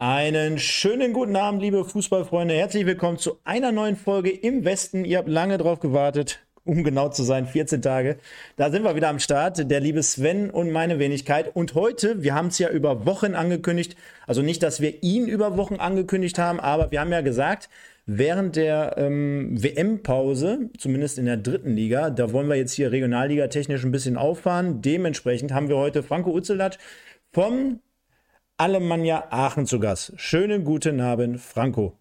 Einen schönen guten Abend, liebe Fußballfreunde. Herzlich willkommen zu einer neuen Folge im Westen. Ihr habt lange drauf gewartet, um genau zu sein, 14 Tage. Da sind wir wieder am Start, der liebe Sven und meine Wenigkeit. Und heute, wir haben es ja über Wochen angekündigt, also nicht, dass wir ihn über Wochen angekündigt haben, aber wir haben ja gesagt, während der ähm, WM-Pause, zumindest in der dritten Liga, da wollen wir jetzt hier Regionalliga technisch ein bisschen auffahren. Dementsprechend haben wir heute Franco Utzelat vom Alemannia Aachen zu Gast. Schönen guten Abend, Franco.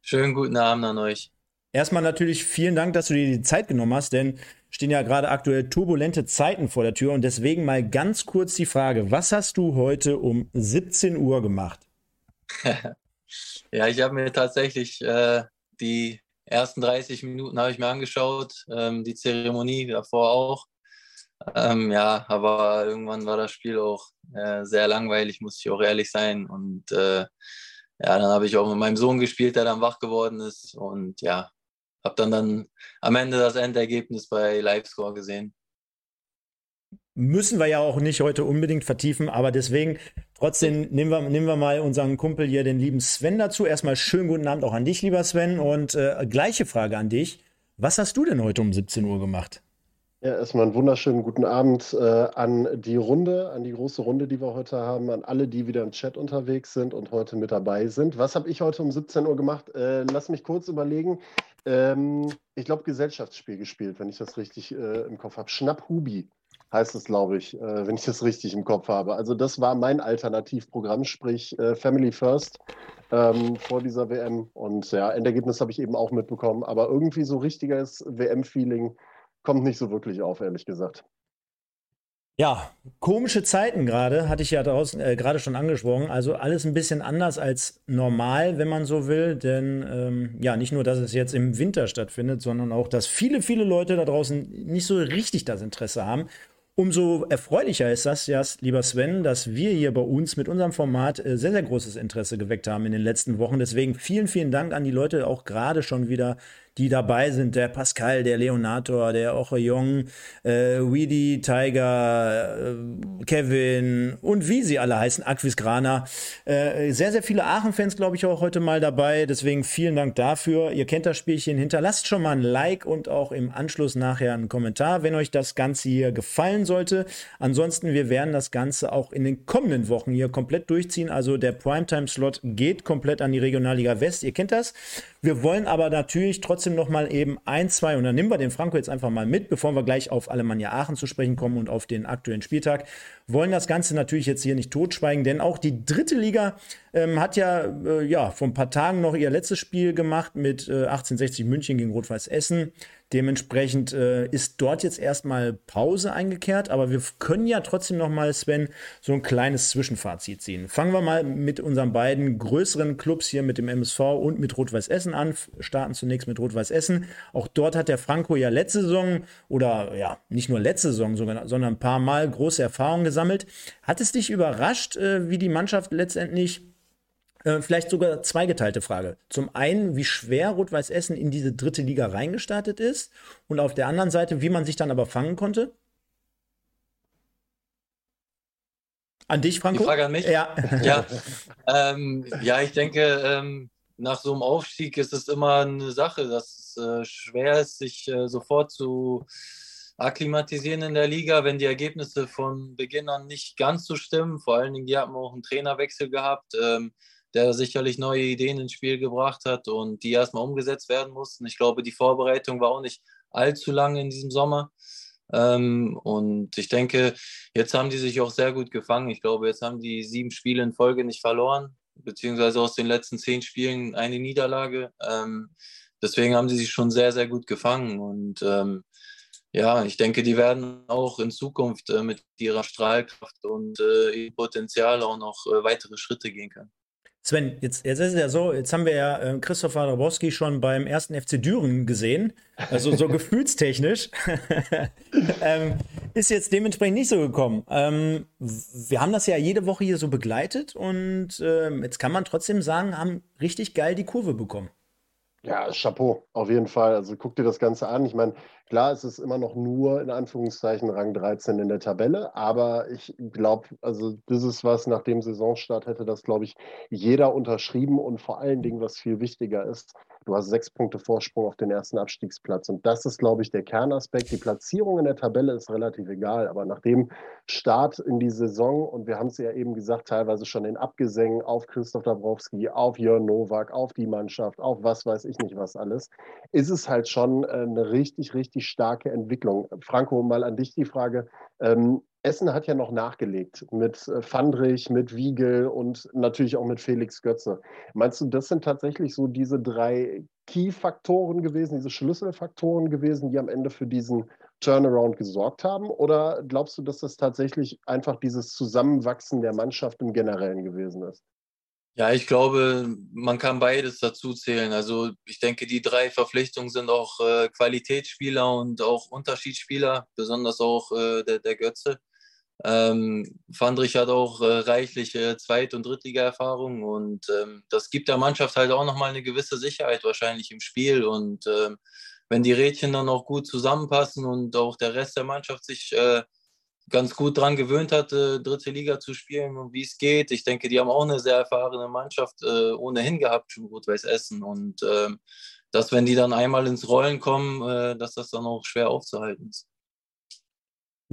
Schönen guten Abend an euch. Erstmal natürlich vielen Dank, dass du dir die Zeit genommen hast, denn stehen ja gerade aktuell turbulente Zeiten vor der Tür und deswegen mal ganz kurz die Frage, was hast du heute um 17 Uhr gemacht? ja, ich habe mir tatsächlich äh, die ersten 30 Minuten habe ich mir angeschaut, ähm, die Zeremonie davor auch. Ähm, ja, aber irgendwann war das Spiel auch äh, sehr langweilig, muss ich auch ehrlich sein. Und äh, ja, dann habe ich auch mit meinem Sohn gespielt, der dann wach geworden ist. Und ja, habe dann, dann am Ende das Endergebnis bei Livescore gesehen. Müssen wir ja auch nicht heute unbedingt vertiefen, aber deswegen trotzdem nehmen wir, nehmen wir mal unseren Kumpel hier, den lieben Sven, dazu. Erstmal schönen guten Abend auch an dich, lieber Sven. Und äh, gleiche Frage an dich. Was hast du denn heute um 17 Uhr gemacht? Ja, erstmal einen wunderschönen guten Abend äh, an die Runde, an die große Runde, die wir heute haben, an alle, die wieder im Chat unterwegs sind und heute mit dabei sind. Was habe ich heute um 17 Uhr gemacht? Äh, lass mich kurz überlegen. Ähm, ich glaube, Gesellschaftsspiel gespielt, wenn ich das richtig äh, im Kopf habe. Schnapphubi heißt es, glaube ich, äh, wenn ich das richtig im Kopf habe. Also das war mein Alternativprogramm, sprich äh, Family First ähm, vor dieser WM. Und ja, Endergebnis habe ich eben auch mitbekommen. Aber irgendwie so richtiges WM-Feeling kommt nicht so wirklich auf, ehrlich gesagt. Ja, komische Zeiten gerade, hatte ich ja draußen äh, gerade schon angesprochen. Also alles ein bisschen anders als normal, wenn man so will. Denn ähm, ja, nicht nur, dass es jetzt im Winter stattfindet, sondern auch, dass viele, viele Leute da draußen nicht so richtig das Interesse haben. Umso erfreulicher ist das, ja, lieber Sven, dass wir hier bei uns mit unserem Format äh, sehr, sehr großes Interesse geweckt haben in den letzten Wochen. Deswegen vielen, vielen Dank an die Leute, auch gerade schon wieder die dabei sind, der Pascal, der Leonator, der Ocheyong, äh, Weedy, Tiger, äh, Kevin und wie sie alle heißen, Aquisgrana. Äh, sehr, sehr viele Aachen-Fans, glaube ich, auch heute mal dabei. Deswegen vielen Dank dafür. Ihr kennt das Spielchen. Hinterlasst schon mal ein Like und auch im Anschluss nachher einen Kommentar, wenn euch das Ganze hier gefallen sollte. Ansonsten, wir werden das Ganze auch in den kommenden Wochen hier komplett durchziehen. Also der Primetime-Slot geht komplett an die Regionalliga West. Ihr kennt das. Wir wollen aber natürlich trotzdem noch mal eben ein, zwei, und dann nehmen wir den Franco jetzt einfach mal mit, bevor wir gleich auf Alemannia Aachen zu sprechen kommen und auf den aktuellen Spieltag. Wollen das Ganze natürlich jetzt hier nicht totschweigen, denn auch die dritte Liga ähm, hat ja, äh, ja vor ein paar Tagen noch ihr letztes Spiel gemacht mit äh, 1860 München gegen Rot-Weiß Essen. Dementsprechend äh, ist dort jetzt erstmal Pause eingekehrt, aber wir können ja trotzdem noch mal, Sven, so ein kleines Zwischenfazit ziehen. Fangen wir mal mit unseren beiden größeren Clubs hier mit dem MSV und mit Rot-Weiß Essen an. Starten zunächst mit Rot-Weiß Essen. Auch dort hat der Franco ja letzte Saison oder ja, nicht nur letzte Saison, sondern ein paar Mal große Erfahrungen gesammelt. Hat es dich überrascht, äh, wie die Mannschaft letztendlich äh, vielleicht sogar zweigeteilte Frage. Zum einen, wie schwer Rot-Weiß Essen in diese dritte Liga reingestartet ist und auf der anderen Seite, wie man sich dann aber fangen konnte. An dich, Franco? Die Frage an mich? Ja. Ja, ähm, ja ich denke, ähm, nach so einem Aufstieg ist es immer eine Sache, dass es äh, schwer ist, sich äh, sofort zu akklimatisieren in der Liga, wenn die Ergebnisse von Beginn an nicht ganz so stimmen. Vor allen Dingen, die haben auch einen Trainerwechsel gehabt. Ähm, der sicherlich neue Ideen ins Spiel gebracht hat und die erstmal umgesetzt werden mussten. Ich glaube, die Vorbereitung war auch nicht allzu lang in diesem Sommer. Ähm, und ich denke, jetzt haben die sich auch sehr gut gefangen. Ich glaube, jetzt haben die sieben Spiele in Folge nicht verloren, beziehungsweise aus den letzten zehn Spielen eine Niederlage. Ähm, deswegen haben sie sich schon sehr, sehr gut gefangen. Und ähm, ja, ich denke, die werden auch in Zukunft äh, mit ihrer Strahlkraft und äh, ihrem Potenzial auch noch äh, weitere Schritte gehen können. Sven, jetzt, jetzt ist es ja so, jetzt haben wir ja äh, Christopher Dabowski schon beim ersten FC Düren gesehen, also so gefühlstechnisch. ähm, ist jetzt dementsprechend nicht so gekommen. Ähm, wir haben das ja jede Woche hier so begleitet und äh, jetzt kann man trotzdem sagen, haben richtig geil die Kurve bekommen. Ja, Chapeau, auf jeden Fall. Also guck dir das Ganze an. Ich meine, klar, es ist immer noch nur in Anführungszeichen Rang 13 in der Tabelle, aber ich glaube, also das ist was, nach dem Saisonstart hätte das, glaube ich, jeder unterschrieben und vor allen Dingen, was viel wichtiger ist, Du hast sechs Punkte Vorsprung auf den ersten Abstiegsplatz. Und das ist, glaube ich, der Kernaspekt. Die Platzierung in der Tabelle ist relativ egal. Aber nach dem Start in die Saison, und wir haben es ja eben gesagt, teilweise schon in Abgesängen auf Christoph Dabrowski, auf Jörn Nowak, auf die Mannschaft, auf was weiß ich nicht was alles, ist es halt schon äh, eine richtig, richtig starke Entwicklung. Franco, mal an dich die Frage. Ähm, Essen hat ja noch nachgelegt mit äh, Fandrich, mit Wiegel und natürlich auch mit Felix Götze. Meinst du, das sind tatsächlich so diese drei Key-Faktoren gewesen, diese Schlüsselfaktoren gewesen, die am Ende für diesen Turnaround gesorgt haben? Oder glaubst du, dass das tatsächlich einfach dieses Zusammenwachsen der Mannschaft im Generellen gewesen ist? Ja, ich glaube, man kann beides dazu zählen. Also ich denke, die drei Verpflichtungen sind auch äh, Qualitätsspieler und auch Unterschiedsspieler, besonders auch äh, der, der Götze. Ähm, Fandrich hat auch äh, reichliche Zweit- und Drittliga-Erfahrung und ähm, das gibt der Mannschaft halt auch nochmal eine gewisse Sicherheit wahrscheinlich im Spiel. Und ähm, wenn die Rädchen dann auch gut zusammenpassen und auch der Rest der Mannschaft sich äh, ganz gut daran gewöhnt hat, äh, dritte Liga zu spielen und wie es geht, ich denke, die haben auch eine sehr erfahrene Mannschaft äh, ohnehin gehabt, schon Rot-Weiß Essen. Und ähm, dass, wenn die dann einmal ins Rollen kommen, äh, dass das dann auch schwer aufzuhalten ist.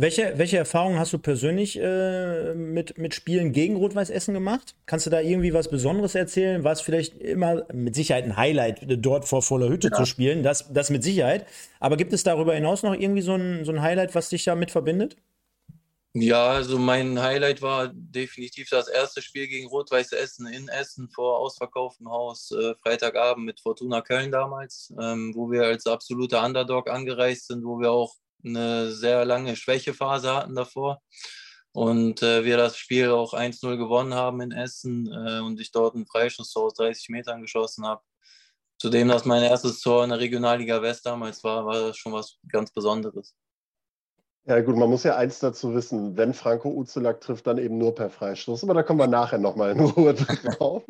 Welche, welche Erfahrungen hast du persönlich äh, mit, mit Spielen gegen Rot-Weiß Essen gemacht? Kannst du da irgendwie was Besonderes erzählen? War es vielleicht immer mit Sicherheit ein Highlight, dort vor voller Hütte ja. zu spielen? Das, das mit Sicherheit. Aber gibt es darüber hinaus noch irgendwie so ein, so ein Highlight, was dich damit verbindet? Ja, also mein Highlight war definitiv das erste Spiel gegen Rot-Weiß Essen in Essen vor ausverkauftem Haus, äh, Freitagabend mit Fortuna Köln damals, ähm, wo wir als absoluter Underdog angereist sind, wo wir auch eine sehr lange Schwächephase hatten davor. Und äh, wir das Spiel auch 1-0 gewonnen haben in Essen äh, und ich dort einen Freischuss aus 30 Metern geschossen habe. Zudem, dass mein erstes Tor in der Regionalliga West damals war, war das schon was ganz Besonderes. Ja gut, man muss ja eins dazu wissen, wenn Franco Uzelak trifft, dann eben nur per Freistoß. Aber da kommen wir nachher nochmal in Ruhe drauf.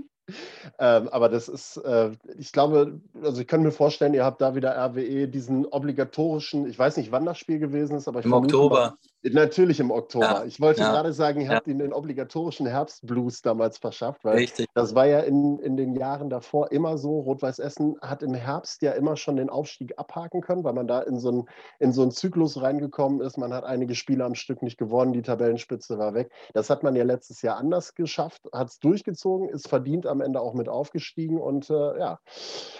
Ähm, aber das ist, äh, ich glaube, also ich kann mir vorstellen, ihr habt da wieder RWE diesen obligatorischen, ich weiß nicht, wann das Spiel gewesen ist, aber ich Im Oktober. Mal, natürlich im Oktober. Ja, ich wollte ja, gerade sagen, ihr ja. habt ihn den obligatorischen Herbstblues damals verschafft, weil Richtig. das war ja in, in den Jahren davor immer so. Rot-Weiß Essen hat im Herbst ja immer schon den Aufstieg abhaken können, weil man da in so, ein, in so einen Zyklus reingekommen ist. Man hat einige Spiele am Stück nicht gewonnen, die Tabellenspitze war weg. Das hat man ja letztes Jahr anders geschafft, hat es durchgezogen, ist verdient am Ende auch mit aufgestiegen und äh, ja,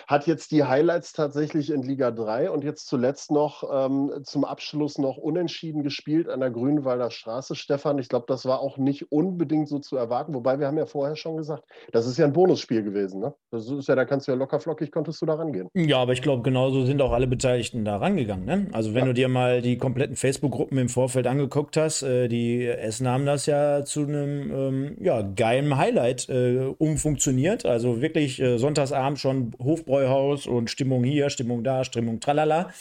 hat jetzt die Highlights tatsächlich in Liga 3 und jetzt zuletzt noch ähm, zum Abschluss noch unentschieden gespielt an der Grünwalder Straße. Stefan, ich glaube, das war auch nicht unbedingt so zu erwarten, wobei wir haben ja vorher schon gesagt, das ist ja ein Bonusspiel gewesen. Ne? Das ist ja, da kannst du ja locker flockig, konntest du da rangehen. Ja, aber ich glaube, genauso sind auch alle Beteiligten da rangegangen. Ne? Also wenn ja. du dir mal die kompletten Facebook-Gruppen im Vorfeld angeguckt hast, äh, die Essen haben das ja zu einem ähm, ja, geilen Highlight äh, umfunktioniert. Also wirklich äh, Sonntagsabend schon Hofbräuhaus und Stimmung hier, Stimmung da, Stimmung tralala.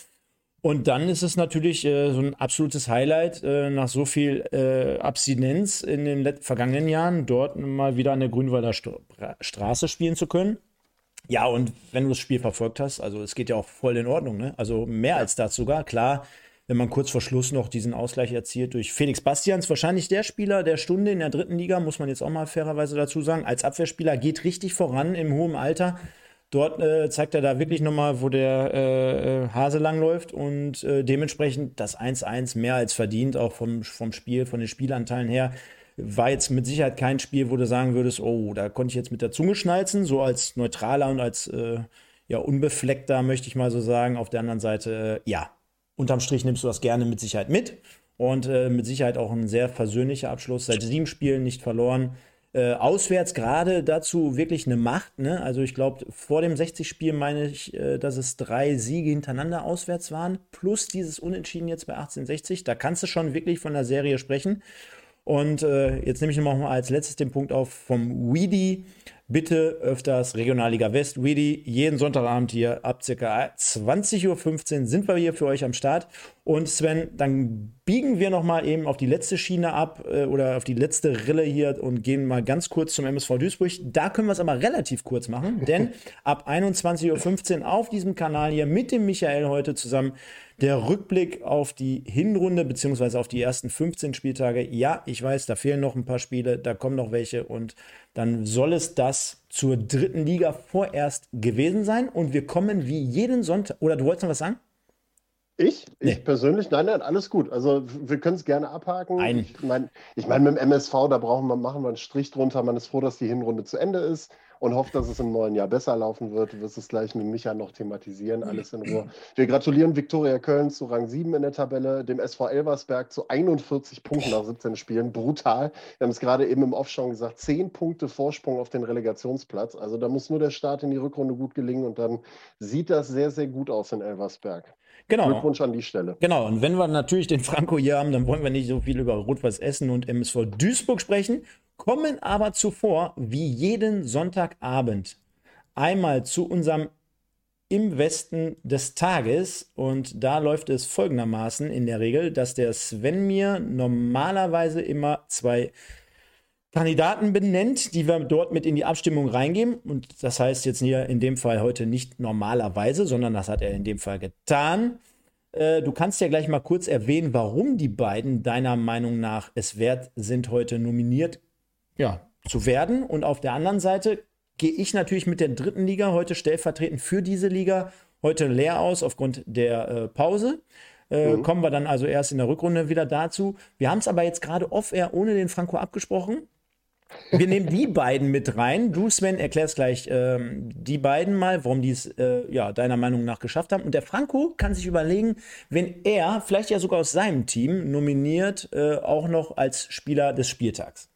Und dann ist es natürlich äh, so ein absolutes Highlight, äh, nach so viel äh, Abstinenz in den vergangenen Jahren dort mal wieder an der Grünwalder St Straße spielen zu können. Ja, und wenn du das Spiel verfolgt hast, also es geht ja auch voll in Ordnung, ne? Also mehr als das sogar. Klar, wenn man kurz vor Schluss noch diesen Ausgleich erzielt durch Felix Bastians, wahrscheinlich der Spieler der Stunde in der dritten Liga, muss man jetzt auch mal fairerweise dazu sagen. Als Abwehrspieler geht richtig voran im hohen Alter. Dort äh, zeigt er da wirklich nochmal, wo der äh, Hase langläuft und äh, dementsprechend das 1-1 mehr als verdient, auch vom, vom Spiel, von den Spielanteilen her. War jetzt mit Sicherheit kein Spiel, wo du sagen würdest, oh, da konnte ich jetzt mit der Zunge schnalzen, so als neutraler und als äh, ja, unbefleckter, möchte ich mal so sagen. Auf der anderen Seite, äh, ja, unterm Strich nimmst du das gerne mit Sicherheit mit. Und äh, mit Sicherheit auch ein sehr versöhnlicher Abschluss. Seit sieben Spielen nicht verloren. Äh, auswärts gerade dazu wirklich eine Macht. Ne? Also ich glaube, vor dem 60-Spiel meine ich, äh, dass es drei Siege hintereinander auswärts waren, plus dieses Unentschieden jetzt bei 1860. Da kannst du schon wirklich von der Serie sprechen. Und äh, jetzt nehme ich noch mal als letztes den Punkt auf vom Weedy. Bitte öfters Regionalliga West. Weedy, jeden Sonntagabend hier ab ca. 20.15 Uhr sind wir hier für euch am Start. Und Sven, dann biegen wir noch mal eben auf die letzte Schiene ab äh, oder auf die letzte Rille hier und gehen mal ganz kurz zum MSV Duisburg. Da können wir es aber relativ kurz machen, denn ab 21.15 Uhr auf diesem Kanal hier mit dem Michael heute zusammen der Rückblick auf die Hinrunde beziehungsweise auf die ersten 15 Spieltage. Ja, ich weiß, da fehlen noch ein paar Spiele, da kommen noch welche und dann soll es das zur dritten Liga vorerst gewesen sein und wir kommen wie jeden Sonntag. Oder du wolltest noch was sagen? Ich? Nee. Ich persönlich? Nein, nein, alles gut. Also wir können es gerne abhaken. Nein. Ich meine, ich mein, mit dem MSV, da brauchen wir, machen wir einen Strich drunter. Man ist froh, dass die Hinrunde zu Ende ist und hofft, dass es im neuen Jahr besser laufen wird. Du wirst es gleich mit Micha noch thematisieren, alles in Ruhe. Wir gratulieren Viktoria Köln zu Rang 7 in der Tabelle, dem SV Elversberg zu 41 Punkten nach 17 Spielen. Brutal. Wir haben es gerade eben im Off schon gesagt, 10 Punkte Vorsprung auf den Relegationsplatz. Also da muss nur der Start in die Rückrunde gut gelingen und dann sieht das sehr, sehr gut aus in Elversberg. Genau. Glückwunsch an die Stelle. Genau, und wenn wir natürlich den Franco hier haben, dann wollen wir nicht so viel über Rot-Weiß Essen und MSV Duisburg sprechen, kommen aber zuvor, wie jeden Sonntagabend, einmal zu unserem im Westen des Tages. Und da läuft es folgendermaßen in der Regel, dass der Sven mir normalerweise immer zwei Kandidaten benennt, die wir dort mit in die Abstimmung reingeben. Und das heißt jetzt hier in dem Fall heute nicht normalerweise, sondern das hat er in dem Fall getan. Äh, du kannst ja gleich mal kurz erwähnen, warum die beiden deiner Meinung nach es wert sind, heute nominiert ja, zu werden. Und auf der anderen Seite gehe ich natürlich mit der dritten Liga heute stellvertretend für diese Liga heute leer aus aufgrund der äh, Pause. Äh, mhm. Kommen wir dann also erst in der Rückrunde wieder dazu. Wir haben es aber jetzt gerade off-air ohne den Franco abgesprochen. Wir nehmen die beiden mit rein. Du, Sven, erklärst gleich ähm, die beiden mal, warum die es äh, ja, deiner Meinung nach geschafft haben. Und der Franco kann sich überlegen, wenn er, vielleicht ja sogar aus seinem Team, nominiert, äh, auch noch als Spieler des Spieltags.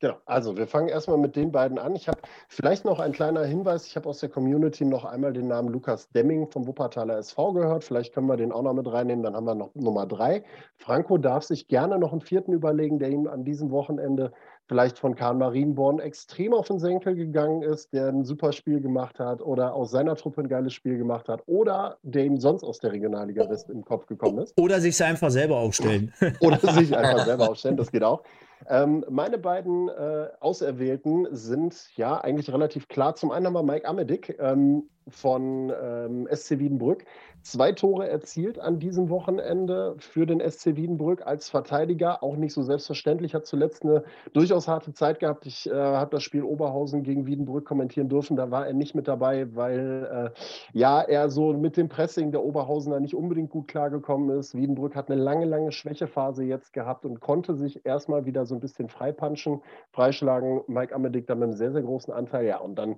Genau, also wir fangen erstmal mit den beiden an. Ich habe vielleicht noch ein kleiner Hinweis. Ich habe aus der Community noch einmal den Namen Lukas Demming vom Wuppertaler SV gehört. Vielleicht können wir den auch noch mit reinnehmen. Dann haben wir noch Nummer drei. Franco darf sich gerne noch einen vierten überlegen, der ihm an diesem Wochenende vielleicht von Karl Marienborn extrem auf den Senkel gegangen ist, der ein super Spiel gemacht hat oder aus seiner Truppe ein geiles Spiel gemacht hat oder der ihm sonst aus der Regionalliga West im Kopf gekommen ist. Oder sich einfach selber aufstellen. oder sich einfach selber aufstellen, das geht auch. Ähm, meine beiden äh, Auserwählten sind ja eigentlich relativ klar. Zum einen haben wir Mike Amedik ähm, von ähm, SC Wiedenbrück. Zwei Tore erzielt an diesem Wochenende für den SC Wiedenbrück als Verteidiger. Auch nicht so selbstverständlich. Hat zuletzt eine durchaus harte Zeit gehabt. Ich äh, habe das Spiel Oberhausen gegen Wiedenbrück kommentieren dürfen. Da war er nicht mit dabei, weil äh, ja, er so mit dem Pressing der Oberhausener nicht unbedingt gut klargekommen ist. Wiedenbrück hat eine lange, lange Schwächephase jetzt gehabt und konnte sich erstmal wieder so ein bisschen freipanschen, freischlagen. Mike Amedik da mit einem sehr, sehr großen Anteil. Ja, und dann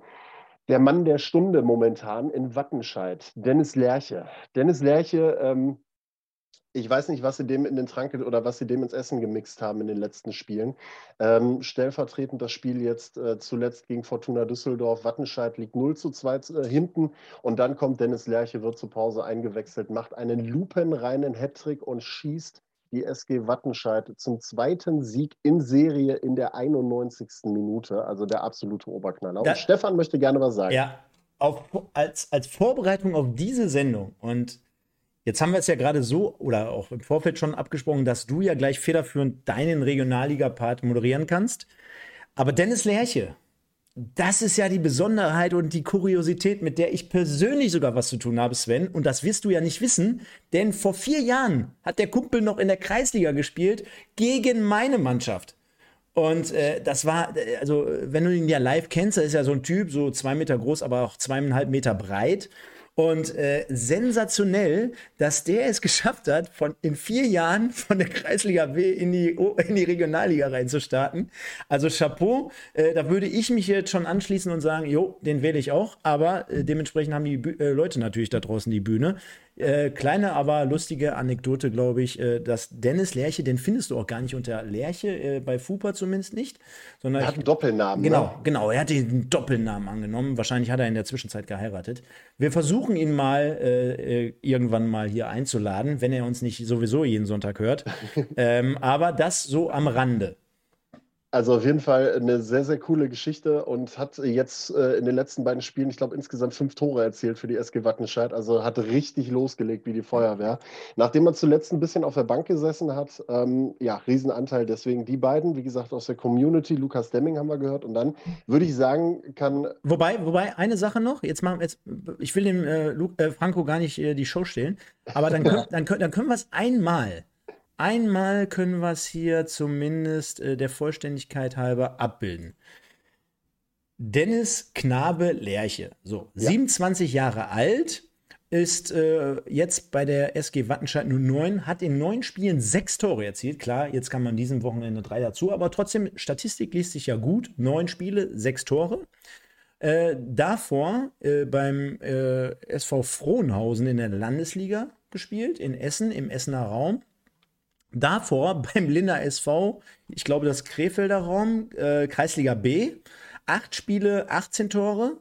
der Mann der Stunde momentan in Wattenscheid, Dennis Lerche. Dennis Lerche, ähm, ich weiß nicht, was sie dem in den Trank oder was sie dem ins Essen gemixt haben in den letzten Spielen. Ähm, stellvertretend das Spiel jetzt äh, zuletzt gegen Fortuna Düsseldorf. Wattenscheid liegt 0 zu 2 äh, hinten und dann kommt Dennis Lerche, wird zur Pause eingewechselt, macht einen lupenreinen Hattrick und schießt die SG Wattenscheid zum zweiten Sieg in Serie in der 91. Minute, also der absolute Oberknaller. Und Stefan möchte gerne was sagen. Ja, auf, als, als Vorbereitung auf diese Sendung und jetzt haben wir es ja gerade so oder auch im Vorfeld schon abgesprochen, dass du ja gleich federführend deinen Regionalliga-Part moderieren kannst. Aber Dennis Lerche, das ist ja die Besonderheit und die Kuriosität, mit der ich persönlich sogar was zu tun habe, Sven. Und das wirst du ja nicht wissen, denn vor vier Jahren hat der Kumpel noch in der Kreisliga gespielt gegen meine Mannschaft. Und äh, das war, äh, also wenn du ihn ja live kennst, er ist ja so ein Typ, so zwei Meter groß, aber auch zweieinhalb Meter breit. Und äh, sensationell, dass der es geschafft hat, von in vier Jahren von der Kreisliga B in die, in die Regionalliga reinzustarten. Also Chapeau, äh, da würde ich mich jetzt schon anschließen und sagen, jo, den wähle ich auch. Aber äh, dementsprechend haben die äh, Leute natürlich da draußen die Bühne. Äh, kleine, aber lustige Anekdote, glaube ich, äh, dass Dennis Lerche, den findest du auch gar nicht unter Lerche, äh, bei Fupa zumindest nicht. Sondern er hat einen Doppelnamen. Genau, ne? genau, er hat den Doppelnamen angenommen. Wahrscheinlich hat er in der Zwischenzeit geheiratet. Wir versuchen ihn mal äh, äh, irgendwann mal hier einzuladen, wenn er uns nicht sowieso jeden Sonntag hört. ähm, aber das so am Rande. Also auf jeden Fall eine sehr, sehr coole Geschichte und hat jetzt äh, in den letzten beiden Spielen, ich glaube, insgesamt fünf Tore erzielt für die SG Wattenscheid. Also hat richtig losgelegt wie die Feuerwehr. Nachdem er zuletzt ein bisschen auf der Bank gesessen hat, ähm, ja, Riesenanteil. Deswegen die beiden, wie gesagt, aus der Community, Lukas Demming haben wir gehört. Und dann würde ich sagen, kann. Wobei, wobei, eine Sache noch, jetzt machen jetzt, ich will dem äh, äh, Franco gar nicht äh, die Show stehlen, aber dann, können, dann, können, dann können wir es einmal Einmal können wir es hier zumindest äh, der Vollständigkeit halber abbilden. Dennis Knabe Lerche, so ja. 27 Jahre alt, ist äh, jetzt bei der SG Wattenscheid nur 9, hat in neun Spielen sechs Tore erzielt. Klar, jetzt kann man diesem Wochenende drei dazu, aber trotzdem, Statistik liest sich ja gut. Neun Spiele, sechs Tore. Äh, davor äh, beim äh, SV Frohnhausen in der Landesliga gespielt, in Essen, im Essener Raum. Davor beim Linda SV, ich glaube das Krefelder Raum, äh, Kreisliga B, acht Spiele, 18 Tore,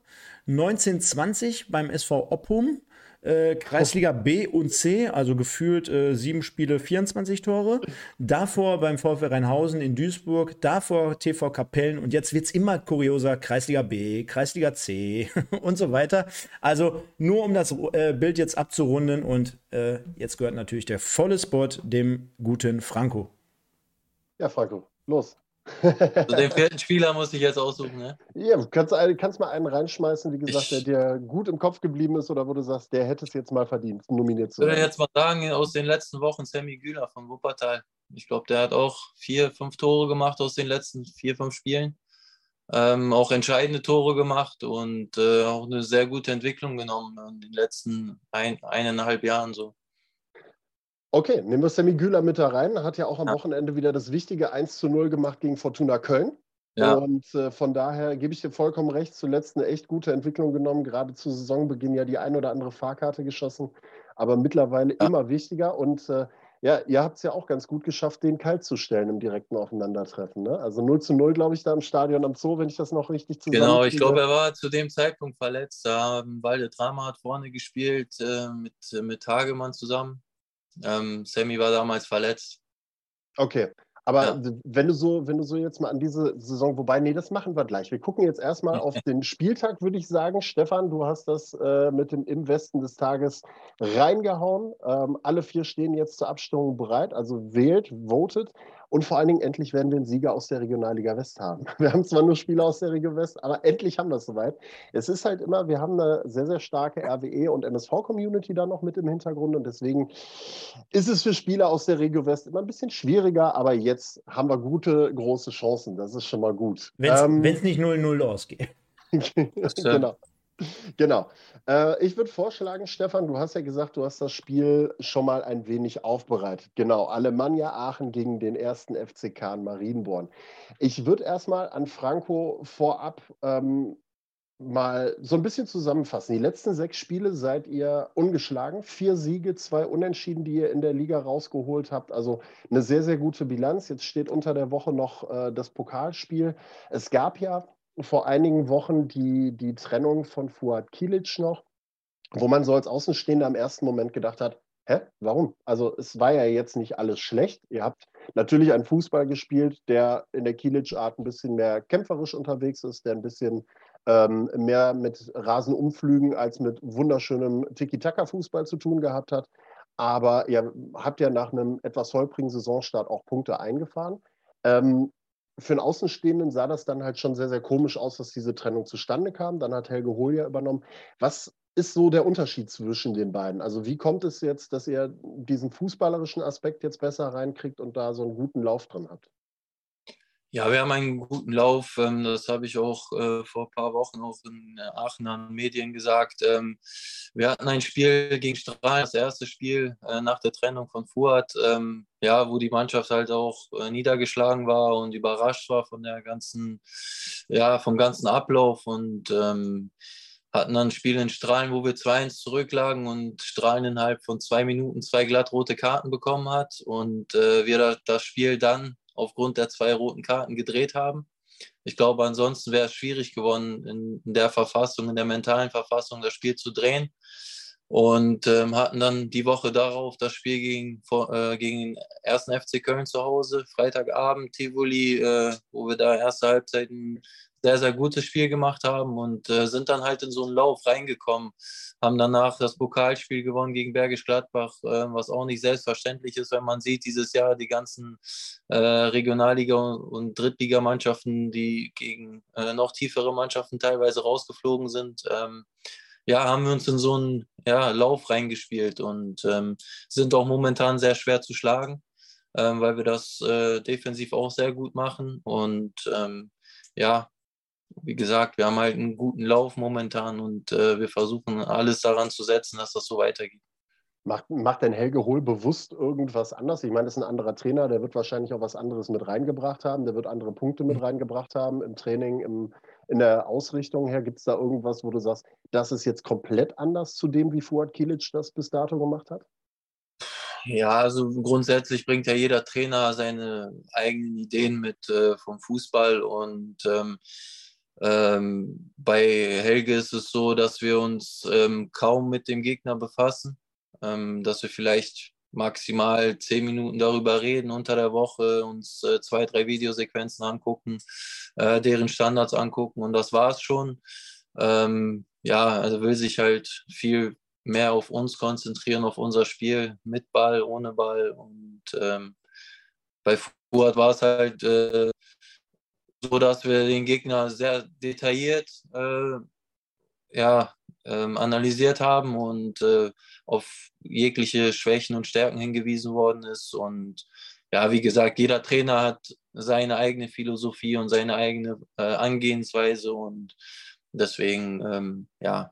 1920 beim SV Oppum, äh, Kreisliga B und C, also gefühlt äh, sieben Spiele, 24 Tore. Davor beim VfL Rheinhausen in Duisburg, davor TV Kapellen und jetzt wird es immer kurioser, Kreisliga B, Kreisliga C und so weiter. Also nur um das äh, Bild jetzt abzurunden und äh, jetzt gehört natürlich der volle Spot dem guten Franco. Ja, Franco, los. Also den vierten Spieler muss ich jetzt aussuchen, ne? Ja, kannst, kannst mal einen reinschmeißen, wie gesagt, ich, der dir gut im Kopf geblieben ist oder wo du sagst, der hätte es jetzt mal verdient, nominiert zu werden. Ich würde jetzt mal sagen, aus den letzten Wochen Sammy Güler von Wuppertal. Ich glaube, der hat auch vier, fünf Tore gemacht aus den letzten vier, fünf Spielen. Ähm, auch entscheidende Tore gemacht und äh, auch eine sehr gute Entwicklung genommen in den letzten ein, eineinhalb Jahren so. Okay, nehmen wir Sammy Güler mit da rein. Hat ja auch am ja. Wochenende wieder das wichtige 1 zu 0 gemacht gegen Fortuna Köln. Ja. Und äh, von daher gebe ich dir vollkommen recht, zuletzt eine echt gute Entwicklung genommen, gerade zu Saisonbeginn ja die ein oder andere Fahrkarte geschossen, aber mittlerweile ja. immer wichtiger. Und äh, ja, ihr habt es ja auch ganz gut geschafft, den kalt zu stellen im direkten Aufeinandertreffen. Ne? Also 0 zu 0, glaube ich, da im Stadion am Zoo, wenn ich das noch richtig zusammen Genau, ich glaube, er war zu dem Zeitpunkt verletzt. Da Walde Drama hat vorne gespielt äh, mit, mit Hagemann zusammen. Ähm, Sammy war damals verletzt. Okay. Aber ja. wenn du so, wenn du so jetzt mal an diese Saison, wobei, nee, das machen wir gleich. Wir gucken jetzt erstmal auf den Spieltag, würde ich sagen. Stefan, du hast das äh, mit dem Im Westen des Tages reingehauen. Ähm, alle vier stehen jetzt zur Abstimmung bereit. Also wählt, votet. Und vor allen Dingen, endlich werden wir einen Sieger aus der Regionalliga West haben. Wir haben zwar nur Spieler aus der Region West, aber endlich haben wir es soweit. Es ist halt immer, wir haben eine sehr, sehr starke RWE und MSV-Community da noch mit im Hintergrund und deswegen ist es für Spieler aus der Region West immer ein bisschen schwieriger, aber jetzt haben wir gute, große Chancen. Das ist schon mal gut. Wenn es ähm, nicht 0-0 ausgeht. genau. Genau. Äh, ich würde vorschlagen, Stefan, du hast ja gesagt, du hast das Spiel schon mal ein wenig aufbereitet. Genau, Alemannia Aachen gegen den ersten FCK in Marienborn. Ich würde erstmal an Franco vorab ähm, mal so ein bisschen zusammenfassen. Die letzten sechs Spiele seid ihr ungeschlagen. Vier Siege, zwei Unentschieden, die ihr in der Liga rausgeholt habt. Also eine sehr, sehr gute Bilanz. Jetzt steht unter der Woche noch äh, das Pokalspiel. Es gab ja vor einigen Wochen die, die Trennung von Fuad Kilic noch, wo man so als Außenstehender im ersten Moment gedacht hat, hä, warum? Also es war ja jetzt nicht alles schlecht. Ihr habt natürlich einen Fußball gespielt, der in der Kilic-Art ein bisschen mehr kämpferisch unterwegs ist, der ein bisschen ähm, mehr mit Rasenumflügen als mit wunderschönem Tiki-Taka-Fußball zu tun gehabt hat. Aber ihr habt ja nach einem etwas holprigen Saisonstart auch Punkte eingefahren. Ähm, für einen Außenstehenden sah das dann halt schon sehr, sehr komisch aus, dass diese Trennung zustande kam. Dann hat Helge Hohl ja übernommen. Was ist so der Unterschied zwischen den beiden? Also wie kommt es jetzt, dass ihr diesen fußballerischen Aspekt jetzt besser reinkriegt und da so einen guten Lauf drin habt? Ja, wir haben einen guten Lauf. Ähm, das habe ich auch äh, vor ein paar Wochen auch in äh, Aachener Medien gesagt. Ähm, wir hatten ein Spiel gegen Strahlen, das erste Spiel äh, nach der Trennung von Fuad, ähm, ja, wo die Mannschaft halt auch niedergeschlagen war und überrascht war von der ganzen, ja, vom ganzen Ablauf und ähm, hatten dann ein Spiel in Strahlen, wo wir 2-1 zurücklagen und Strahlen innerhalb von zwei Minuten zwei glattrote Karten bekommen hat und äh, wir das Spiel dann aufgrund der zwei roten Karten gedreht haben. Ich glaube, ansonsten wäre es schwierig geworden, in, in, der Verfassung, in der mentalen Verfassung das Spiel zu drehen. und ähm, hatten dann die Woche darauf das Spiel gegen, äh, gegen den ersten FC Köln zu Hause, Freitagabend, Tivoli, äh, wo wir da erste Halbzeit sehr, sehr gutes Spiel gemacht haben und äh, sind dann halt in so einen Lauf reingekommen, haben danach das Pokalspiel gewonnen gegen Bergisch Gladbach, äh, was auch nicht selbstverständlich ist, wenn man sieht, dieses Jahr die ganzen äh, Regionalliga- und Drittligamannschaften, die gegen äh, noch tiefere Mannschaften teilweise rausgeflogen sind. Ähm, ja, haben wir uns in so einen ja, Lauf reingespielt und ähm, sind auch momentan sehr schwer zu schlagen, ähm, weil wir das äh, defensiv auch sehr gut machen. Und ähm, ja, wie gesagt, wir haben halt einen guten Lauf momentan und äh, wir versuchen alles daran zu setzen, dass das so weitergeht. Macht, macht denn Helge Hohl bewusst irgendwas anders? Ich meine, das ist ein anderer Trainer, der wird wahrscheinlich auch was anderes mit reingebracht haben, der wird andere Punkte mit mhm. reingebracht haben im Training, im, in der Ausrichtung her. Gibt es da irgendwas, wo du sagst, das ist jetzt komplett anders zu dem, wie Fuad Kilic das bis dato gemacht hat? Ja, also grundsätzlich bringt ja jeder Trainer seine eigenen Ideen mit äh, vom Fußball und ähm, ähm, bei Helge ist es so, dass wir uns ähm, kaum mit dem Gegner befassen ähm, dass wir vielleicht maximal zehn Minuten darüber reden unter der Woche, uns äh, zwei, drei Videosequenzen angucken, äh, deren Standards angucken und das war es schon. Ähm, ja, also will sich halt viel mehr auf uns konzentrieren, auf unser Spiel mit Ball, ohne Ball und ähm, bei Fuad war es halt äh, so, dass wir den Gegner sehr detailliert äh, ja, ähm, analysiert haben und äh, auf jegliche Schwächen und Stärken hingewiesen worden ist. Und ja, wie gesagt, jeder Trainer hat seine eigene Philosophie und seine eigene äh, Angehensweise und deswegen, ähm, ja,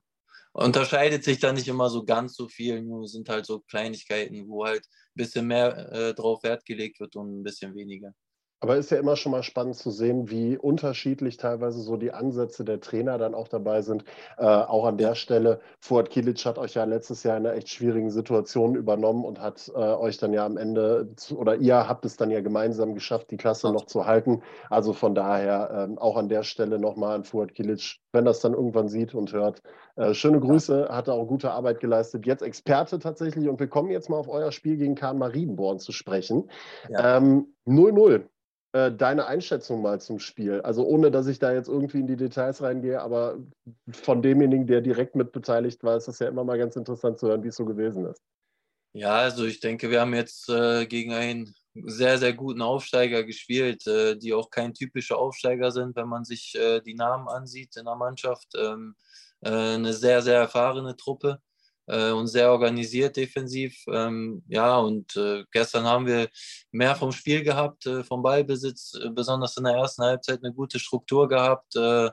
unterscheidet sich da nicht immer so ganz so viel, nur sind halt so Kleinigkeiten, wo halt ein bisschen mehr äh, drauf Wert gelegt wird und ein bisschen weniger. Aber ist ja immer schon mal spannend zu sehen, wie unterschiedlich teilweise so die Ansätze der Trainer dann auch dabei sind. Äh, auch an der Stelle, Fuad Kilic hat euch ja letztes Jahr in einer echt schwierigen Situation übernommen und hat äh, euch dann ja am Ende, oder ihr habt es dann ja gemeinsam geschafft, die Klasse noch zu halten. Also von daher äh, auch an der Stelle nochmal an Fuad Kilic, wenn das dann irgendwann sieht und hört. Äh, schöne Grüße, hat er auch gute Arbeit geleistet. Jetzt Experte tatsächlich und wir kommen jetzt mal auf euer Spiel gegen Kahn Marienborn zu sprechen. 0-0. Ja. Ähm, äh, deine Einschätzung mal zum Spiel. Also ohne, dass ich da jetzt irgendwie in die Details reingehe, aber von demjenigen, der direkt mit beteiligt war, ist es ja immer mal ganz interessant zu hören, wie es so gewesen ist. Ja, also ich denke, wir haben jetzt äh, gegen einen sehr, sehr guten Aufsteiger gespielt, äh, die auch kein typischer Aufsteiger sind, wenn man sich äh, die Namen ansieht in der Mannschaft. Ähm, äh, eine sehr, sehr erfahrene Truppe äh, und sehr organisiert defensiv. Ähm, ja, und äh, gestern haben wir mehr vom Spiel gehabt, äh, vom Ballbesitz, äh, besonders in der ersten Halbzeit eine gute Struktur gehabt, äh,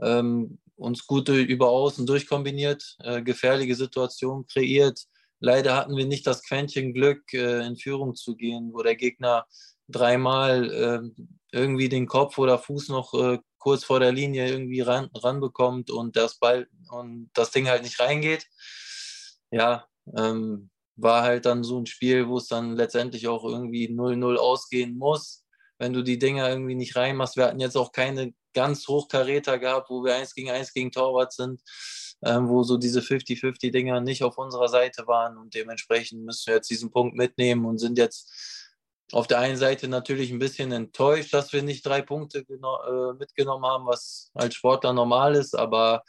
ähm, uns gute über Außen durchkombiniert, äh, gefährliche Situationen kreiert. Leider hatten wir nicht das Quäntchen Glück, in Führung zu gehen, wo der Gegner dreimal ähm, irgendwie den Kopf oder Fuß noch kurz vor der Linie irgendwie ran, ranbekommt und das Ball und das Ding halt nicht reingeht ja, ähm, war halt dann so ein Spiel, wo es dann letztendlich auch irgendwie 0-0 ausgehen muss, wenn du die Dinger irgendwie nicht reinmachst. Wir hatten jetzt auch keine ganz Hochkaräter gehabt, wo wir eins gegen eins gegen Torwart sind, ähm, wo so diese 50-50-Dinger nicht auf unserer Seite waren und dementsprechend müssen wir jetzt diesen Punkt mitnehmen und sind jetzt auf der einen Seite natürlich ein bisschen enttäuscht, dass wir nicht drei Punkte äh, mitgenommen haben, was als Sportler normal ist, aber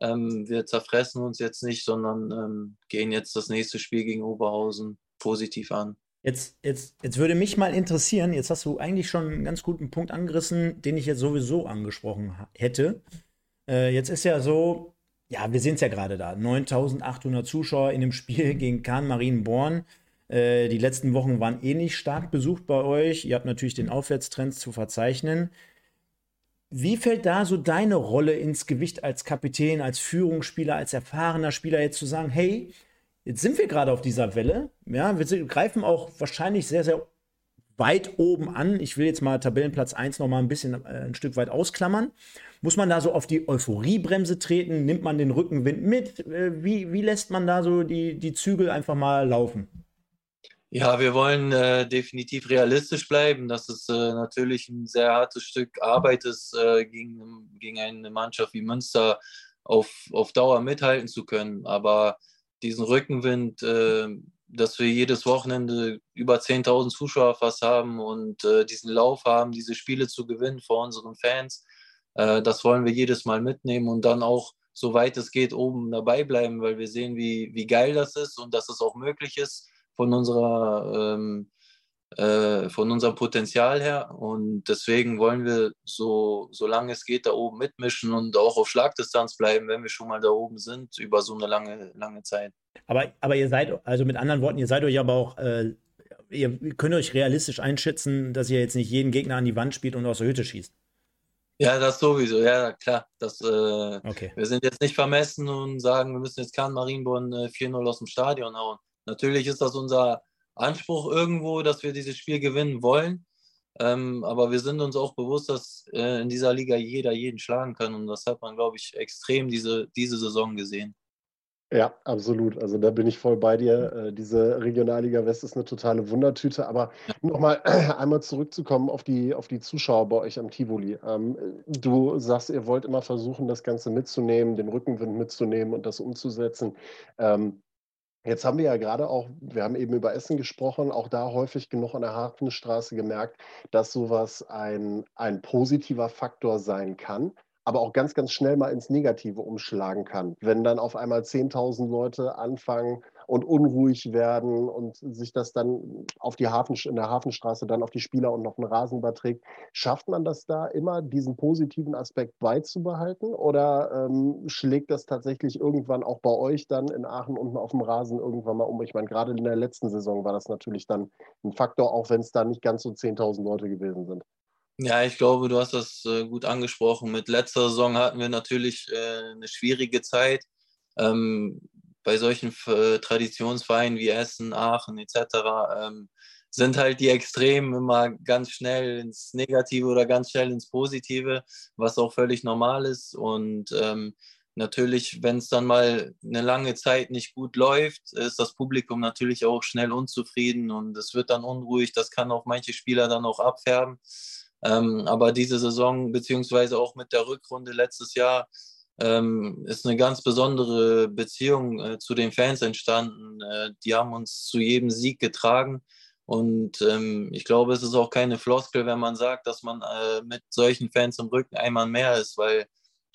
ähm, wir zerfressen uns jetzt nicht, sondern ähm, gehen jetzt das nächste Spiel gegen Oberhausen positiv an. Jetzt, jetzt, jetzt würde mich mal interessieren, jetzt hast du eigentlich schon einen ganz guten Punkt angerissen, den ich jetzt sowieso angesprochen hätte. Äh, jetzt ist ja so, ja, wir sehen es ja gerade da, 9800 Zuschauer in dem Spiel gegen Kahn Marienborn. Äh, die letzten Wochen waren eh nicht stark besucht bei euch. Ihr habt natürlich den Aufwärtstrend zu verzeichnen. Wie fällt da so deine Rolle ins Gewicht als Kapitän, als Führungsspieler, als erfahrener Spieler jetzt zu sagen, hey, jetzt sind wir gerade auf dieser Welle, ja, wir greifen auch wahrscheinlich sehr, sehr weit oben an. Ich will jetzt mal Tabellenplatz 1 noch mal ein bisschen äh, ein Stück weit ausklammern. Muss man da so auf die Euphoriebremse treten? Nimmt man den Rückenwind mit? Äh, wie, wie lässt man da so die, die Zügel einfach mal laufen? Ja, wir wollen äh, definitiv realistisch bleiben, dass es äh, natürlich ein sehr hartes Stück Arbeit ist, äh, gegen, gegen eine Mannschaft wie Münster auf, auf Dauer mithalten zu können. Aber diesen Rückenwind, äh, dass wir jedes Wochenende über 10.000 Zuschauer fast haben und äh, diesen Lauf haben, diese Spiele zu gewinnen vor unseren Fans. Äh, das wollen wir jedes Mal mitnehmen und dann auch, soweit es geht, oben dabei bleiben, weil wir sehen, wie, wie geil das ist und dass es auch möglich ist von unserer ähm, äh, von unserem Potenzial her. Und deswegen wollen wir so, solange es geht, da oben mitmischen und auch auf Schlagdistanz bleiben, wenn wir schon mal da oben sind, über so eine lange, lange Zeit. Aber, aber ihr seid, also mit anderen Worten, ihr seid euch aber auch, äh, ihr könnt euch realistisch einschätzen, dass ihr jetzt nicht jeden Gegner an die Wand spielt und aus der Hütte schießt. Ja, das sowieso, ja, klar. Das, äh, okay. Wir sind jetzt nicht vermessen und sagen, wir müssen jetzt Kahn Marienborn äh, 4-0 aus dem Stadion hauen. Natürlich ist das unser Anspruch irgendwo, dass wir dieses Spiel gewinnen wollen. Ähm, aber wir sind uns auch bewusst, dass äh, in dieser Liga jeder jeden schlagen kann. Und das hat man, glaube ich, extrem diese, diese Saison gesehen. Ja, absolut. Also da bin ich voll bei dir. Äh, diese Regionalliga West ist eine totale Wundertüte. Aber nochmal einmal zurückzukommen auf die, auf die Zuschauer bei euch am Tivoli. Ähm, du sagst, ihr wollt immer versuchen, das Ganze mitzunehmen, den Rückenwind mitzunehmen und das umzusetzen. Ähm, Jetzt haben wir ja gerade auch, wir haben eben über Essen gesprochen, auch da häufig genug an der Hafenstraße gemerkt, dass sowas ein, ein positiver Faktor sein kann aber auch ganz, ganz schnell mal ins Negative umschlagen kann. Wenn dann auf einmal 10.000 Leute anfangen und unruhig werden und sich das dann auf die Hafen, in der Hafenstraße dann auf die Spieler und noch einen Rasen überträgt, schafft man das da immer, diesen positiven Aspekt beizubehalten oder ähm, schlägt das tatsächlich irgendwann auch bei euch dann in Aachen unten auf dem Rasen irgendwann mal um? Ich meine, gerade in der letzten Saison war das natürlich dann ein Faktor, auch wenn es da nicht ganz so 10.000 Leute gewesen sind. Ja, ich glaube, du hast das äh, gut angesprochen. Mit letzter Saison hatten wir natürlich äh, eine schwierige Zeit. Ähm, bei solchen äh, Traditionsvereinen wie Essen, Aachen etc. Ähm, sind halt die Extremen immer ganz schnell ins Negative oder ganz schnell ins Positive, was auch völlig normal ist. Und ähm, natürlich, wenn es dann mal eine lange Zeit nicht gut läuft, ist das Publikum natürlich auch schnell unzufrieden und es wird dann unruhig. Das kann auch manche Spieler dann auch abfärben. Ähm, aber diese Saison, beziehungsweise auch mit der Rückrunde letztes Jahr, ähm, ist eine ganz besondere Beziehung äh, zu den Fans entstanden. Äh, die haben uns zu jedem Sieg getragen. Und ähm, ich glaube, es ist auch keine Floskel, wenn man sagt, dass man äh, mit solchen Fans im Rücken einmal mehr ist, weil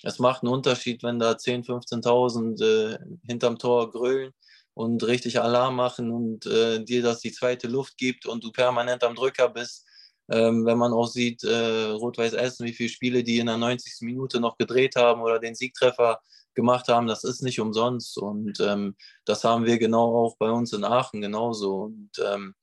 es macht einen Unterschied, wenn da 10.000, 15.000 äh, hinterm Tor grölen und richtig Alarm machen und äh, dir das die zweite Luft gibt und du permanent am Drücker bist ähm, wenn man auch sieht, äh, Rot-Weiß Essen, wie viele Spiele die in der 90. Minute noch gedreht haben oder den Siegtreffer gemacht haben, das ist nicht umsonst. Und ähm, das haben wir genau auch bei uns in Aachen genauso. Und ähm,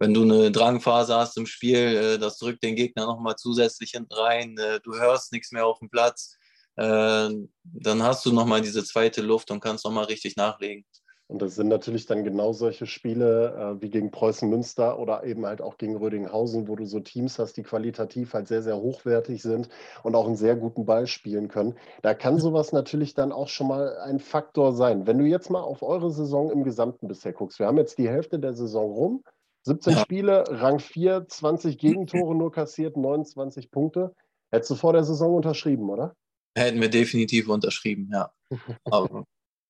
wenn du eine Drangphase hast im Spiel, äh, das drückt den Gegner nochmal zusätzlich hinten rein, äh, du hörst nichts mehr auf dem Platz, äh, dann hast du nochmal diese zweite Luft und kannst nochmal richtig nachlegen. Und das sind natürlich dann genau solche Spiele äh, wie gegen Preußen Münster oder eben halt auch gegen Rödinghausen, wo du so Teams hast, die qualitativ halt sehr, sehr hochwertig sind und auch einen sehr guten Ball spielen können. Da kann sowas natürlich dann auch schon mal ein Faktor sein. Wenn du jetzt mal auf eure Saison im Gesamten bisher guckst, wir haben jetzt die Hälfte der Saison rum, 17 ja. Spiele, Rang 4, 20 Gegentore nur kassiert, 29 Punkte. Hättest du vor der Saison unterschrieben, oder? Hätten wir definitiv unterschrieben, ja. Aber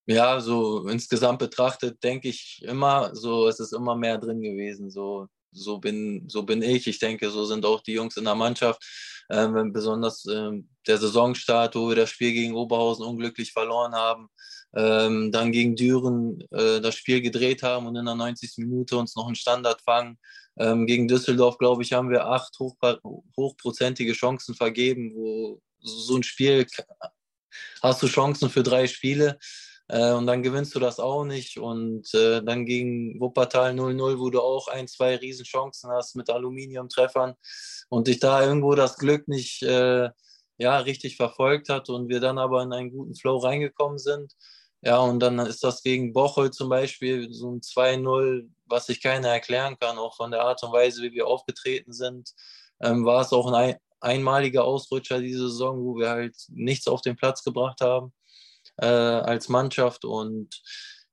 ja, so insgesamt betrachtet denke ich immer, so es ist immer mehr drin gewesen. So, so bin, so bin ich. Ich denke, so sind auch die Jungs in der Mannschaft. Ähm, besonders ähm, der Saisonstart, wo wir das Spiel gegen Oberhausen unglücklich verloren haben, ähm, dann gegen Düren äh, das Spiel gedreht haben und in der 90. Minute uns noch einen Standard fangen. Ähm, gegen Düsseldorf, glaube ich, haben wir acht hoch, hochprozentige Chancen vergeben, wo so ein Spiel hast du Chancen für drei Spiele. Äh, und dann gewinnst du das auch nicht. Und äh, dann gegen Wuppertal 0-0, wo du auch ein, zwei Riesenchancen hast mit Aluminiumtreffern und dich da irgendwo das Glück nicht äh, ja, richtig verfolgt hat und wir dann aber in einen guten Flow reingekommen sind. Ja, und dann ist das gegen Bochel zum Beispiel so ein 2-0, was sich keiner erklären kann, auch von der Art und Weise, wie wir aufgetreten sind. Ähm, war es auch ein einmaliger Ausrutscher diese Saison, wo wir halt nichts auf den Platz gebracht haben äh, als Mannschaft. Und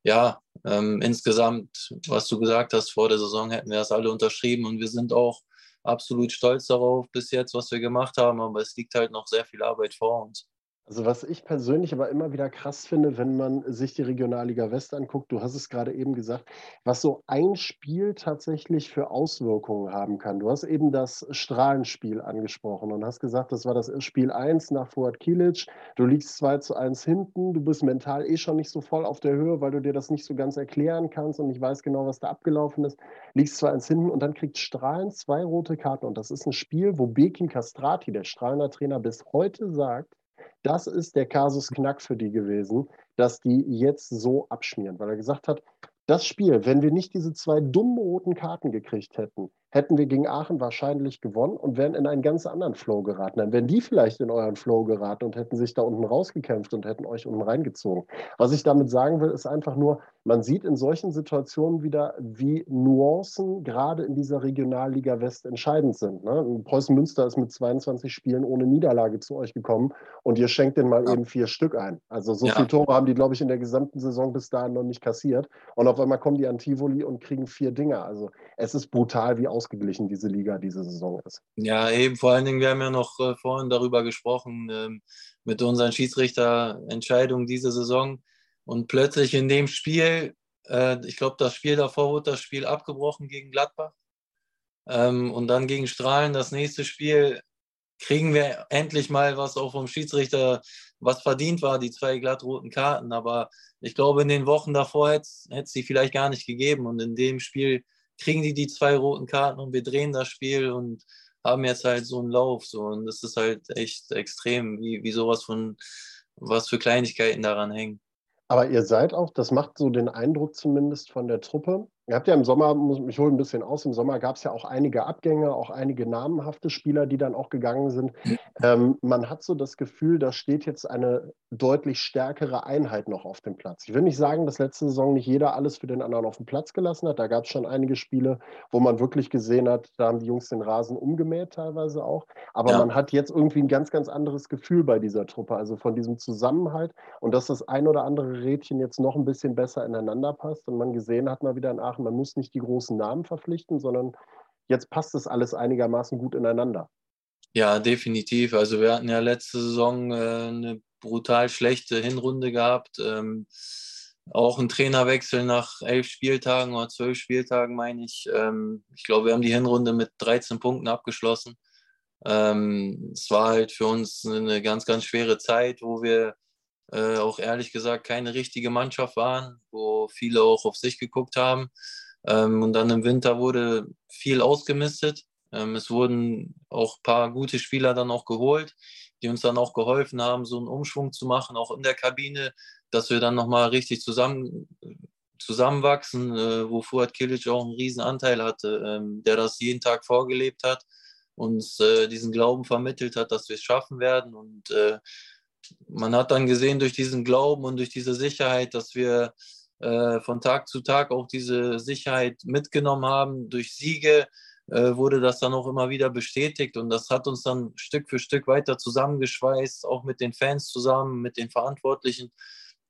ja, ähm, insgesamt, was du gesagt hast, vor der Saison hätten wir das alle unterschrieben und wir sind auch absolut stolz darauf bis jetzt, was wir gemacht haben, aber es liegt halt noch sehr viel Arbeit vor uns. Also was ich persönlich aber immer wieder krass finde, wenn man sich die Regionalliga West anguckt, du hast es gerade eben gesagt, was so ein Spiel tatsächlich für Auswirkungen haben kann. Du hast eben das Strahlenspiel angesprochen und hast gesagt, das war das Spiel 1 nach Fuad Kilic. Du liegst 2 zu 1 hinten, du bist mental eh schon nicht so voll auf der Höhe, weil du dir das nicht so ganz erklären kannst und nicht weißt genau, was da abgelaufen ist. Liegst 2 1 hinten und dann kriegt Strahlen zwei rote Karten und das ist ein Spiel, wo Bekin Castrati, der Strahlener Trainer, bis heute sagt, das ist der Kasus Knack für die gewesen, dass die jetzt so abschmieren, weil er gesagt hat, das Spiel, wenn wir nicht diese zwei dummen roten Karten gekriegt hätten, hätten wir gegen Aachen wahrscheinlich gewonnen und wären in einen ganz anderen Flow geraten. Dann wären die vielleicht in euren Flow geraten und hätten sich da unten rausgekämpft und hätten euch unten reingezogen. Was ich damit sagen will, ist einfach nur, man sieht in solchen Situationen wieder, wie Nuancen gerade in dieser Regionalliga West entscheidend sind. Ne? Preußen Münster ist mit 22 Spielen ohne Niederlage zu euch gekommen und ihr schenkt den mal ja. eben vier Stück ein. Also so ja. viele Tore haben die, glaube ich, in der gesamten Saison bis dahin noch nicht kassiert. Und auf einmal kommen die an Tivoli und kriegen vier Dinger. Also es ist brutal, wie ausgeglichen diese Liga diese Saison ist. Ja, eben vor allen Dingen, wir haben ja noch äh, vorhin darüber gesprochen, ähm, mit unseren Schiedsrichterentscheidungen diese Saison. Und plötzlich in dem Spiel, äh, ich glaube, das Spiel davor wurde das Spiel abgebrochen gegen Gladbach. Ähm, und dann gegen Strahlen, das nächste Spiel, kriegen wir endlich mal was auch vom Schiedsrichter, was verdient war, die zwei glattroten Karten. Aber ich glaube, in den Wochen davor hätte es sie vielleicht gar nicht gegeben. Und in dem Spiel kriegen die die zwei roten Karten und wir drehen das Spiel und haben jetzt halt so einen Lauf. So. Und das ist halt echt extrem, wie, wie sowas von, was für Kleinigkeiten daran hängen. Aber ihr seid auch, das macht so den Eindruck zumindest von der Truppe, Ihr habt ja im Sommer, muss mich holen ein bisschen aus, im Sommer gab es ja auch einige Abgänge, auch einige namenhafte Spieler, die dann auch gegangen sind. Ähm, man hat so das Gefühl, da steht jetzt eine deutlich stärkere Einheit noch auf dem Platz. Ich will nicht sagen, dass letzte Saison nicht jeder alles für den anderen auf dem Platz gelassen hat. Da gab es schon einige Spiele, wo man wirklich gesehen hat, da haben die Jungs den Rasen umgemäht teilweise auch. Aber ja. man hat jetzt irgendwie ein ganz, ganz anderes Gefühl bei dieser Truppe, also von diesem Zusammenhalt und dass das ein oder andere Rädchen jetzt noch ein bisschen besser ineinander passt und man gesehen hat mal wieder in Aachen, machen. Man muss nicht die großen Namen verpflichten, sondern jetzt passt das alles einigermaßen gut ineinander. Ja, definitiv. Also wir hatten ja letzte Saison äh, eine brutal schlechte Hinrunde gehabt. Ähm, auch ein Trainerwechsel nach elf Spieltagen oder zwölf Spieltagen, meine ich. Ähm, ich glaube, wir haben die Hinrunde mit 13 Punkten abgeschlossen. Ähm, es war halt für uns eine ganz, ganz schwere Zeit, wo wir äh, auch ehrlich gesagt keine richtige Mannschaft waren, wo viele auch auf sich geguckt haben. Ähm, und dann im Winter wurde viel ausgemistet. Ähm, es wurden auch ein paar gute Spieler dann auch geholt, die uns dann auch geholfen haben, so einen Umschwung zu machen, auch in der Kabine, dass wir dann nochmal richtig zusammen, zusammenwachsen, äh, wo Fuad Kilic auch einen riesen Anteil hatte, ähm, der das jeden Tag vorgelebt hat, uns äh, diesen Glauben vermittelt hat, dass wir es schaffen werden und äh, man hat dann gesehen durch diesen Glauben und durch diese Sicherheit, dass wir äh, von Tag zu Tag auch diese Sicherheit mitgenommen haben. Durch Siege äh, wurde das dann auch immer wieder bestätigt und das hat uns dann Stück für Stück weiter zusammengeschweißt, auch mit den Fans zusammen, mit den Verantwortlichen.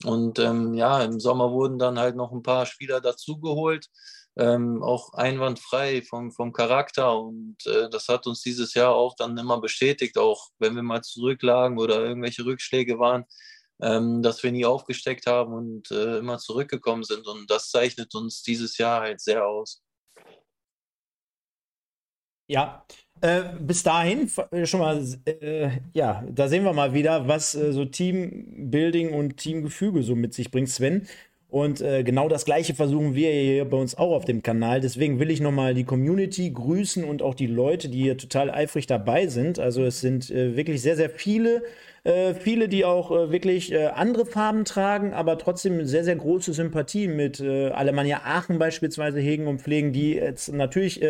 Und ähm, ja, im Sommer wurden dann halt noch ein paar Spieler dazugeholt ähm, auch einwandfrei vom, vom Charakter. Und äh, das hat uns dieses Jahr auch dann immer bestätigt, auch wenn wir mal zurücklagen oder irgendwelche Rückschläge waren, ähm, dass wir nie aufgesteckt haben und äh, immer zurückgekommen sind. Und das zeichnet uns dieses Jahr halt sehr aus. Ja, äh, bis dahin äh, schon mal, äh, ja, da sehen wir mal wieder, was äh, so Teambuilding und Teamgefüge so mit sich bringt. Sven, und äh, genau das Gleiche versuchen wir hier bei uns auch auf dem Kanal. Deswegen will ich nochmal die Community grüßen und auch die Leute, die hier total eifrig dabei sind. Also es sind äh, wirklich sehr, sehr viele. Äh, viele, die auch äh, wirklich äh, andere Farben tragen, aber trotzdem sehr, sehr große Sympathie mit äh, Alemannia Aachen beispielsweise hegen und pflegen, die jetzt natürlich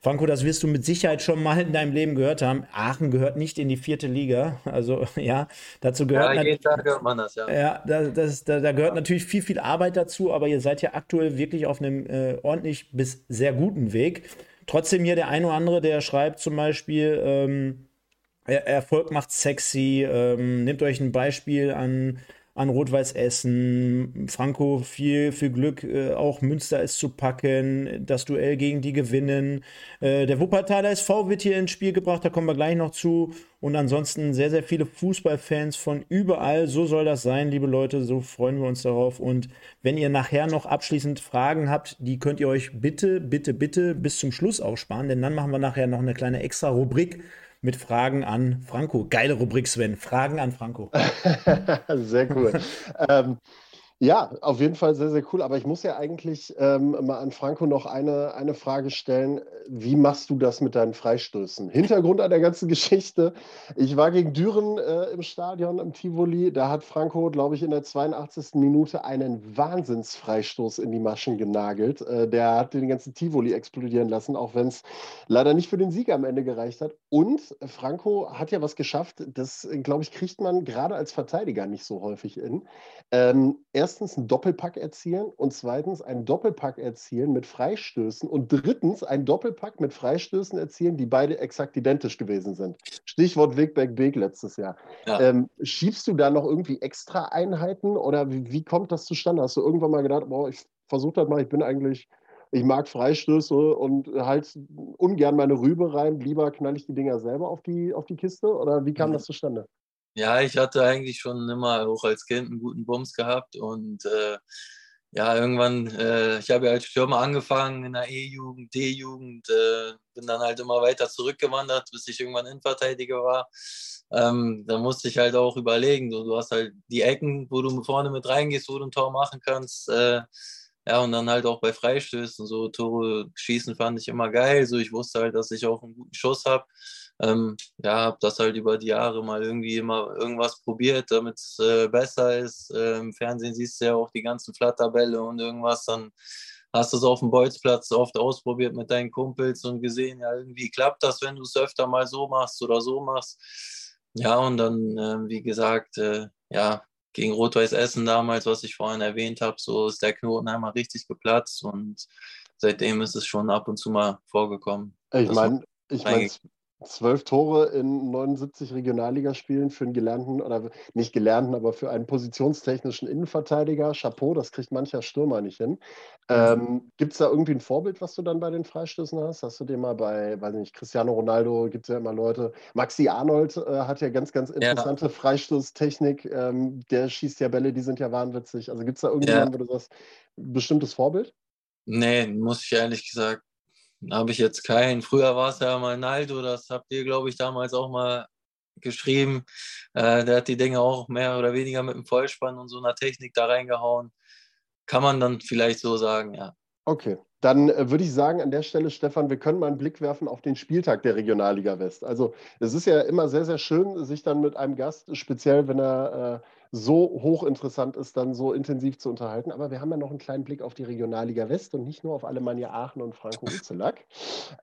Franco, das wirst du mit Sicherheit schon mal in deinem Leben gehört haben. Aachen gehört nicht in die vierte Liga. Also ja, dazu gehört ja, jeden Tag hört man das, ja. Ja, das, das, da, da, gehört natürlich viel, viel Arbeit dazu, aber ihr seid ja aktuell wirklich auf einem äh, ordentlich bis sehr guten Weg. Trotzdem hier der ein oder andere, der schreibt zum Beispiel, ähm, Erfolg macht sexy, ähm, nehmt euch ein Beispiel an an Rot-Weiß Essen. Franco, viel, viel Glück, äh, auch Münster ist zu packen, das Duell gegen die gewinnen. Äh, der Wuppertaler SV wird hier ins Spiel gebracht, da kommen wir gleich noch zu. Und ansonsten sehr, sehr viele Fußballfans von überall. So soll das sein, liebe Leute, so freuen wir uns darauf. Und wenn ihr nachher noch abschließend Fragen habt, die könnt ihr euch bitte, bitte, bitte bis zum Schluss aufsparen, denn dann machen wir nachher noch eine kleine extra Rubrik mit Fragen an Franco. Geile Rubrik, Sven. Fragen an Franco. sehr cool. ähm, ja, auf jeden Fall sehr, sehr cool. Aber ich muss ja eigentlich ähm, mal an Franco noch eine, eine Frage stellen. Wie machst du das mit deinen Freistößen? Hintergrund an der ganzen Geschichte. Ich war gegen Düren äh, im Stadion im Tivoli. Da hat Franco, glaube ich, in der 82. Minute einen Wahnsinnsfreistoß in die Maschen genagelt. Äh, der hat den ganzen Tivoli explodieren lassen, auch wenn es leider nicht für den Sieg am Ende gereicht hat. Und Franco hat ja was geschafft. Das, glaube ich, kriegt man gerade als Verteidiger nicht so häufig in. Ähm, erstens einen Doppelpack erzielen und zweitens einen Doppelpack erzielen mit Freistößen und drittens einen Doppelpack mit Freistößen erzielen, die beide exakt identisch gewesen sind. Stichwort Wegberg Beek letztes Jahr. Ja. Ähm, schiebst du da noch irgendwie extra Einheiten oder wie, wie, kommt das zustande? Hast du irgendwann mal gedacht, boah, ich versuche das mal, ich bin eigentlich, ich mag Freistöße und halt ungern meine Rübe rein, lieber knall ich die Dinger selber auf die, auf die Kiste oder wie kam mhm. das zustande? Ja, ich hatte eigentlich schon immer auch als Kind einen guten Bums gehabt und äh, ja, irgendwann, äh, ich habe ja als Stürmer angefangen in der E-Jugend, D-Jugend, äh, bin dann halt immer weiter zurückgewandert, bis ich irgendwann Innenverteidiger war. Ähm, da musste ich halt auch überlegen, so, du hast halt die Ecken, wo du vorne mit reingehst, wo du ein Tor machen kannst. Äh, ja, und dann halt auch bei Freistößen, so Tore schießen fand ich immer geil. So, ich wusste halt, dass ich auch einen guten Schuss habe ähm, ja, habe das halt über die Jahre mal irgendwie immer irgendwas probiert, damit es äh, besser ist. Äh, Im Fernsehen siehst du ja auch die ganzen Flatterbälle und irgendwas, dann hast du es auf dem Bolzplatz oft ausprobiert mit deinen Kumpels und gesehen, ja, irgendwie klappt das, wenn du es öfter mal so machst oder so machst. Ja, und dann, äh, wie gesagt, äh, ja, gegen Rot-Weiß Essen damals, was ich vorhin erwähnt habe, so ist der Knoten einmal richtig geplatzt und seitdem ist es schon ab und zu mal vorgekommen. Ich meine, ich meine, Zwölf Tore in 79 Regionalligaspielen für einen gelernten, oder nicht gelernten, aber für einen positionstechnischen Innenverteidiger. Chapeau, das kriegt mancher Stürmer nicht hin. Ähm, gibt es da irgendwie ein Vorbild, was du dann bei den Freistößen hast? Hast du dir mal bei, weiß nicht, Cristiano Ronaldo, gibt es ja immer Leute. Maxi Arnold äh, hat ja ganz, ganz interessante ja. Freistoßtechnik. Ähm, der schießt ja Bälle, die sind ja wahnwitzig. Also gibt es da irgendjemanden, ja. wo du sagst, bestimmtes Vorbild? Nee, muss ich ehrlich gesagt habe ich jetzt keinen. Früher war es ja mal Naldo, das habt ihr, glaube ich, damals auch mal geschrieben. Äh, der hat die Dinge auch mehr oder weniger mit dem Vollspann und so einer Technik da reingehauen. Kann man dann vielleicht so sagen, ja. Okay, dann äh, würde ich sagen an der Stelle, Stefan, wir können mal einen Blick werfen auf den Spieltag der Regionalliga West. Also es ist ja immer sehr, sehr schön, sich dann mit einem Gast, speziell wenn er äh, so hochinteressant ist, dann so intensiv zu unterhalten. Aber wir haben ja noch einen kleinen Blick auf die Regionalliga West und nicht nur auf Alemannia Aachen und Franco Utzelack.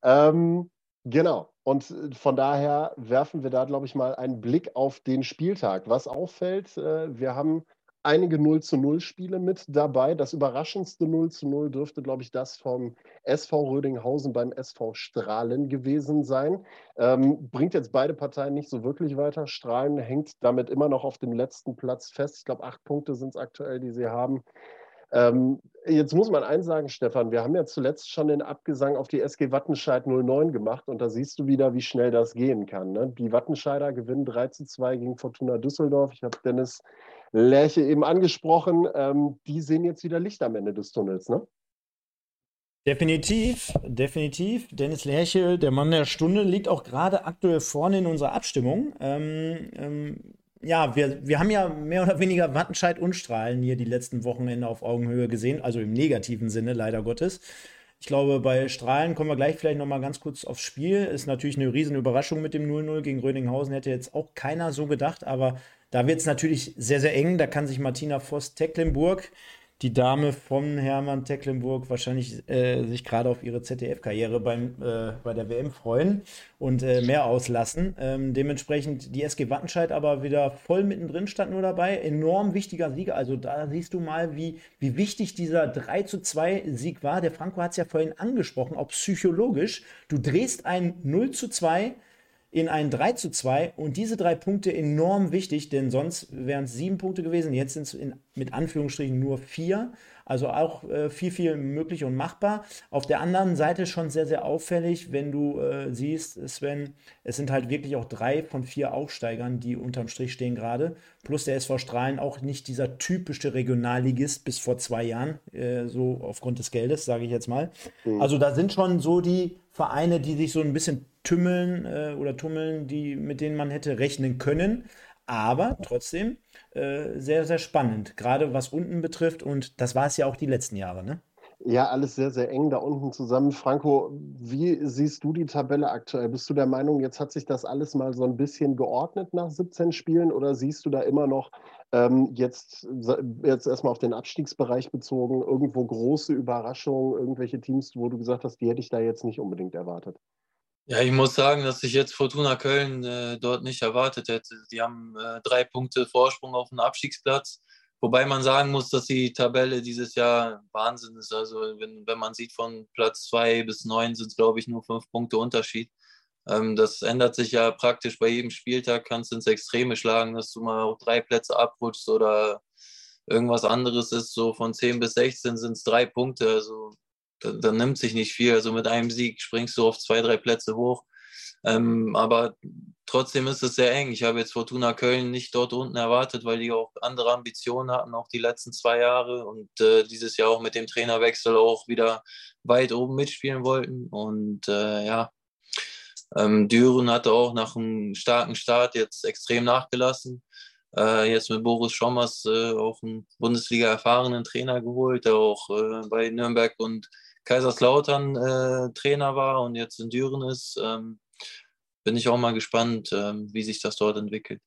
ähm, genau. Und äh, von daher werfen wir da, glaube ich, mal einen Blick auf den Spieltag. Was auffällt, äh, wir haben einige 0 zu 0 Spiele mit dabei. Das überraschendste 0 zu 0 dürfte, glaube ich, das vom SV Rödinghausen beim SV Strahlen gewesen sein. Ähm, bringt jetzt beide Parteien nicht so wirklich weiter. Strahlen hängt damit immer noch auf dem letzten Platz fest. Ich glaube, acht Punkte sind es aktuell, die sie haben. Ähm, jetzt muss man eins sagen, Stefan, wir haben ja zuletzt schon den Abgesang auf die SG Wattenscheid 09 gemacht und da siehst du wieder, wie schnell das gehen kann. Ne? Die Wattenscheider gewinnen 3 zu 2 gegen Fortuna Düsseldorf. Ich habe Dennis Lerche eben angesprochen. Ähm, die sehen jetzt wieder Licht am Ende des Tunnels, ne? Definitiv, definitiv. Dennis Lerche, der Mann der Stunde, liegt auch gerade aktuell vorne in unserer Abstimmung. Ähm, ähm, ja, wir, wir haben ja mehr oder weniger Wattenscheid und Strahlen hier die letzten Wochenende auf Augenhöhe gesehen, also im negativen Sinne, leider Gottes. Ich glaube, bei Strahlen kommen wir gleich vielleicht noch mal ganz kurz aufs Spiel. Ist natürlich eine riesen Überraschung mit dem 0-0 gegen Rödinghausen. Hätte jetzt auch keiner so gedacht, aber da wird es natürlich sehr, sehr eng. Da kann sich Martina Voss-Tecklenburg, die Dame von Hermann Tecklenburg, wahrscheinlich äh, sich gerade auf ihre ZDF-Karriere äh, bei der WM freuen und äh, mehr auslassen. Ähm, dementsprechend die SG Wattenscheid aber wieder voll mittendrin stand nur dabei. Enorm wichtiger Sieger. Also da siehst du mal, wie, wie wichtig dieser 3 zu 2 Sieg war. Der Franco hat es ja vorhin angesprochen, auch psychologisch. Du drehst ein 0 zu 2 in ein 3 zu 2 und diese drei Punkte enorm wichtig, denn sonst wären es sieben Punkte gewesen. Jetzt sind es mit Anführungsstrichen nur vier. Also auch äh, viel, viel möglich und machbar. Auf der anderen Seite schon sehr, sehr auffällig, wenn du äh, siehst, Sven, es sind halt wirklich auch drei von vier Aufsteigern, die unterm Strich stehen gerade. Plus der SV Strahlen auch nicht dieser typische Regionalligist bis vor zwei Jahren, äh, so aufgrund des Geldes, sage ich jetzt mal. Mhm. Also da sind schon so die Vereine, die sich so ein bisschen tümmeln äh, oder tummeln, die, mit denen man hätte rechnen können. Aber trotzdem äh, sehr, sehr spannend, gerade was unten betrifft. Und das war es ja auch die letzten Jahre, ne? Ja, alles sehr, sehr eng da unten zusammen. Franco, wie siehst du die Tabelle aktuell? Bist du der Meinung, jetzt hat sich das alles mal so ein bisschen geordnet nach 17 Spielen oder siehst du da immer noch ähm, jetzt, jetzt erstmal auf den Abstiegsbereich bezogen, irgendwo große Überraschungen, irgendwelche Teams, wo du gesagt hast, die hätte ich da jetzt nicht unbedingt erwartet? Ja, ich muss sagen, dass ich jetzt Fortuna Köln äh, dort nicht erwartet hätte. Die haben äh, drei Punkte Vorsprung auf den Abstiegsplatz. Wobei man sagen muss, dass die Tabelle dieses Jahr Wahnsinn ist. Also wenn, wenn man sieht, von Platz zwei bis neun sind es, glaube ich, nur fünf Punkte Unterschied. Ähm, das ändert sich ja praktisch bei jedem Spieltag. Kannst ins Extreme schlagen, dass du mal auch drei Plätze abrutschst oder irgendwas anderes ist. So von 10 bis 16 sind es drei Punkte. Also dann, dann nimmt sich nicht viel. Also mit einem Sieg springst du auf zwei, drei Plätze hoch. Ähm, aber trotzdem ist es sehr eng. Ich habe jetzt Fortuna Köln nicht dort unten erwartet, weil die auch andere Ambitionen hatten, auch die letzten zwei Jahre und äh, dieses Jahr auch mit dem Trainerwechsel auch wieder weit oben mitspielen wollten. Und äh, ja, ähm, Düren hatte auch nach einem starken Start jetzt extrem nachgelassen. Äh, jetzt mit Boris Schommers äh, auch einen Bundesliga erfahrenen Trainer geholt, der auch äh, bei Nürnberg und Kaiserslautern äh, Trainer war und jetzt in Düren ist, ähm, bin ich auch mal gespannt, ähm, wie sich das dort entwickelt.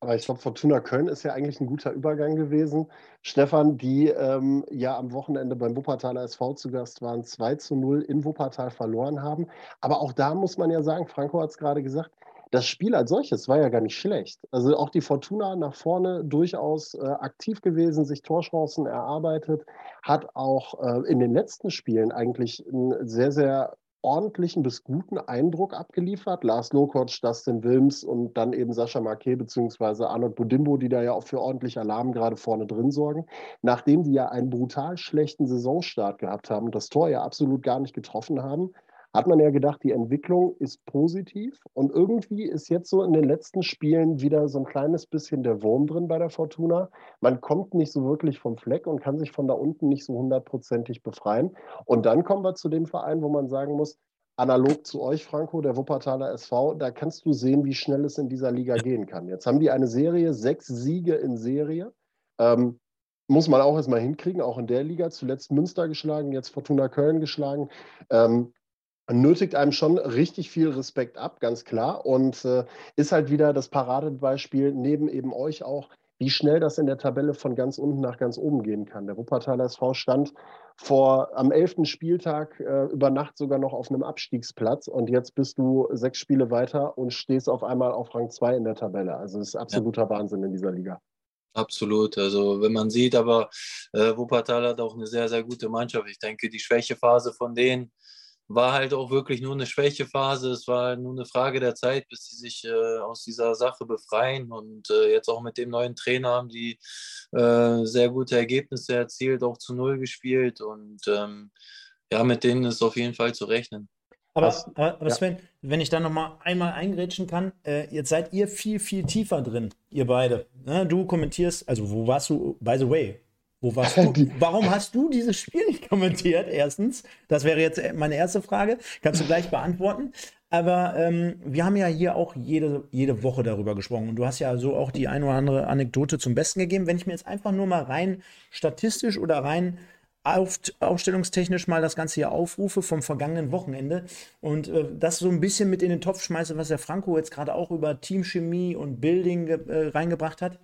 Aber ich glaube, Fortuna Köln ist ja eigentlich ein guter Übergang gewesen. Stefan, die ähm, ja am Wochenende beim Wuppertaler SV zu Gast waren, 2 zu 0 in Wuppertal verloren haben. Aber auch da muss man ja sagen, Franco hat es gerade gesagt, das Spiel als solches war ja gar nicht schlecht. Also auch die Fortuna nach vorne durchaus äh, aktiv gewesen, sich Torchancen erarbeitet, hat auch äh, in den letzten Spielen eigentlich einen sehr, sehr ordentlichen bis guten Eindruck abgeliefert. Lars Lokotsch, Dustin Wilms und dann eben Sascha Marquet bzw. Arnold Budimbo, die da ja auch für ordentlich Alarm gerade vorne drin sorgen. Nachdem die ja einen brutal schlechten Saisonstart gehabt haben und das Tor ja absolut gar nicht getroffen haben, hat man ja gedacht, die Entwicklung ist positiv. Und irgendwie ist jetzt so in den letzten Spielen wieder so ein kleines bisschen der Wurm drin bei der Fortuna. Man kommt nicht so wirklich vom Fleck und kann sich von da unten nicht so hundertprozentig befreien. Und dann kommen wir zu dem Verein, wo man sagen muss, analog zu euch, Franco, der Wuppertaler SV, da kannst du sehen, wie schnell es in dieser Liga gehen kann. Jetzt haben die eine Serie, sechs Siege in Serie. Ähm, muss man auch erstmal hinkriegen, auch in der Liga. Zuletzt Münster geschlagen, jetzt Fortuna Köln geschlagen. Ähm, nötigt einem schon richtig viel Respekt ab, ganz klar. Und äh, ist halt wieder das Paradebeispiel neben eben euch auch, wie schnell das in der Tabelle von ganz unten nach ganz oben gehen kann. Der Wuppertaler SV stand vor am 11. Spieltag äh, über Nacht sogar noch auf einem Abstiegsplatz und jetzt bist du sechs Spiele weiter und stehst auf einmal auf Rang 2 in der Tabelle. Also es ist absoluter ja. Wahnsinn in dieser Liga. Absolut. Also wenn man sieht, aber äh, Wuppertal hat auch eine sehr, sehr gute Mannschaft. Ich denke, die Schwächephase von denen war halt auch wirklich nur eine Schwächephase. Es war nur eine Frage der Zeit, bis sie sich äh, aus dieser Sache befreien. Und äh, jetzt auch mit dem neuen Trainer haben die äh, sehr gute Ergebnisse erzielt, auch zu Null gespielt. Und ähm, ja, mit denen ist auf jeden Fall zu rechnen. Aber, aber, aber Sven, ja. wenn ich da nochmal einmal eingrätschen kann, äh, jetzt seid ihr viel, viel tiefer drin, ihr beide. Ne? Du kommentierst, also wo warst du, by the way, wo warst du? Warum hast du dieses Spiel nicht kommentiert? Erstens, das wäre jetzt meine erste Frage. Kannst du gleich beantworten. Aber ähm, wir haben ja hier auch jede, jede Woche darüber gesprochen. Und du hast ja so auch die ein oder andere Anekdote zum Besten gegeben. Wenn ich mir jetzt einfach nur mal rein statistisch oder rein auf, aufstellungstechnisch mal das Ganze hier aufrufe vom vergangenen Wochenende und äh, das so ein bisschen mit in den Topf schmeiße, was der Franco jetzt gerade auch über Teamchemie und Building äh, reingebracht hat.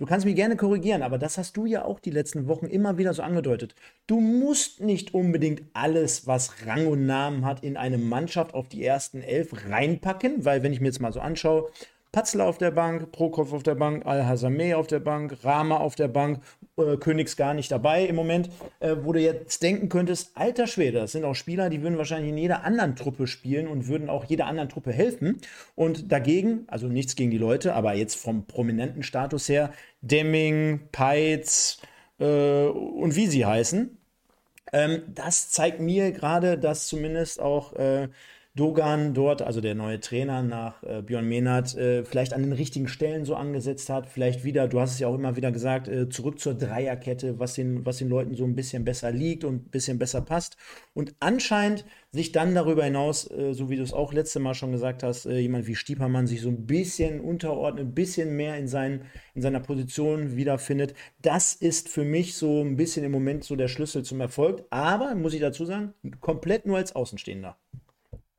Du kannst mich gerne korrigieren, aber das hast du ja auch die letzten Wochen immer wieder so angedeutet. Du musst nicht unbedingt alles, was Rang und Namen hat, in eine Mannschaft auf die ersten elf reinpacken, weil wenn ich mir jetzt mal so anschaue, Patzler auf der Bank, Prokop auf der Bank, Al-Hazameh auf der Bank, Rama auf der Bank äh, Königs gar nicht dabei im Moment, äh, wo du jetzt denken könntest, alter Schwede, das sind auch Spieler, die würden wahrscheinlich in jeder anderen Truppe spielen und würden auch jeder anderen Truppe helfen. Und dagegen, also nichts gegen die Leute, aber jetzt vom prominenten Status her, Demming, Peitz äh, und wie sie heißen, ähm, das zeigt mir gerade, dass zumindest auch äh, Dogan dort, also der neue Trainer nach äh, Björn Mehnert, äh, vielleicht an den richtigen Stellen so angesetzt hat. Vielleicht wieder, du hast es ja auch immer wieder gesagt, äh, zurück zur Dreierkette, was den, was den Leuten so ein bisschen besser liegt und ein bisschen besser passt. Und anscheinend sich dann darüber hinaus, äh, so wie du es auch letzte Mal schon gesagt hast, äh, jemand wie Stiepermann sich so ein bisschen unterordnet, ein bisschen mehr in, sein, in seiner Position wiederfindet. Das ist für mich so ein bisschen im Moment so der Schlüssel zum Erfolg. Aber, muss ich dazu sagen, komplett nur als Außenstehender.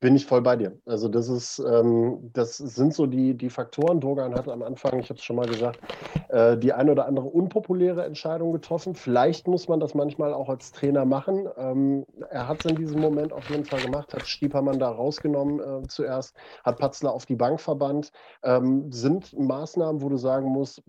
Bin ich voll bei dir. Also das ist, ähm, das sind so die, die Faktoren. Dogan hat am Anfang, ich habe es schon mal gesagt, äh, die eine oder andere unpopuläre Entscheidung getroffen. Vielleicht muss man das manchmal auch als Trainer machen. Ähm, er hat es in diesem Moment auf jeden Fall gemacht, hat Stiepermann da rausgenommen äh, zuerst, hat Patzler auf die Bank verbannt. Ähm, sind Maßnahmen, wo du sagen musst,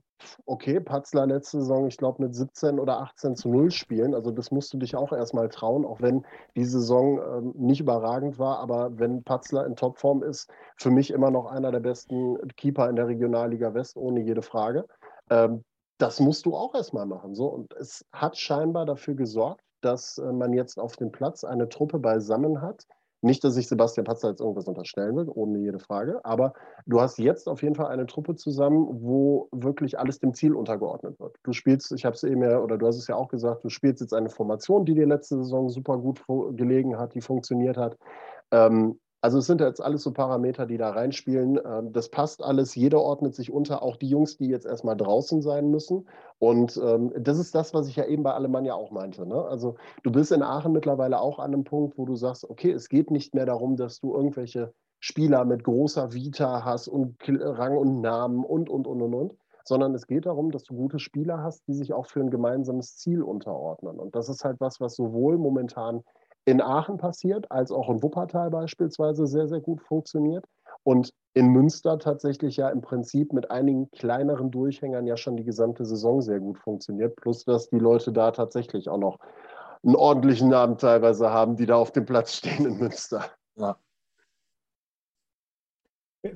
okay, Patzler letzte Saison, ich glaube, mit 17 oder 18 zu 0 spielen. Also das musst du dich auch erstmal trauen, auch wenn die Saison ähm, nicht überragend war. Aber wenn Patzler in Topform ist, für mich immer noch einer der besten Keeper in der Regionalliga West, ohne jede Frage. Ähm, das musst du auch erstmal machen. So. Und es hat scheinbar dafür gesorgt, dass äh, man jetzt auf dem Platz eine Truppe beisammen hat, nicht, dass ich Sebastian Patzer jetzt irgendwas unterstellen will, ohne jede Frage, aber du hast jetzt auf jeden Fall eine Truppe zusammen, wo wirklich alles dem Ziel untergeordnet wird. Du spielst, ich habe es eben ja, oder du hast es ja auch gesagt, du spielst jetzt eine Formation, die dir letzte Saison super gut gelegen hat, die funktioniert hat. Ähm, also es sind jetzt alles so Parameter, die da reinspielen. Ähm, das passt alles, jeder ordnet sich unter, auch die Jungs, die jetzt erstmal draußen sein müssen. Und ähm, das ist das, was ich ja eben bei Alemannia auch meinte. Ne? Also du bist in Aachen mittlerweile auch an einem Punkt, wo du sagst, okay, es geht nicht mehr darum, dass du irgendwelche Spieler mit großer Vita hast und Rang und Namen und, und, und, und, und, sondern es geht darum, dass du gute Spieler hast, die sich auch für ein gemeinsames Ziel unterordnen. Und das ist halt was, was sowohl momentan in Aachen passiert, als auch in Wuppertal beispielsweise sehr, sehr gut funktioniert. Und in Münster tatsächlich ja im Prinzip mit einigen kleineren Durchhängern ja schon die gesamte Saison sehr gut funktioniert. Plus, dass die Leute da tatsächlich auch noch einen ordentlichen Namen teilweise haben, die da auf dem Platz stehen in Münster. Ja.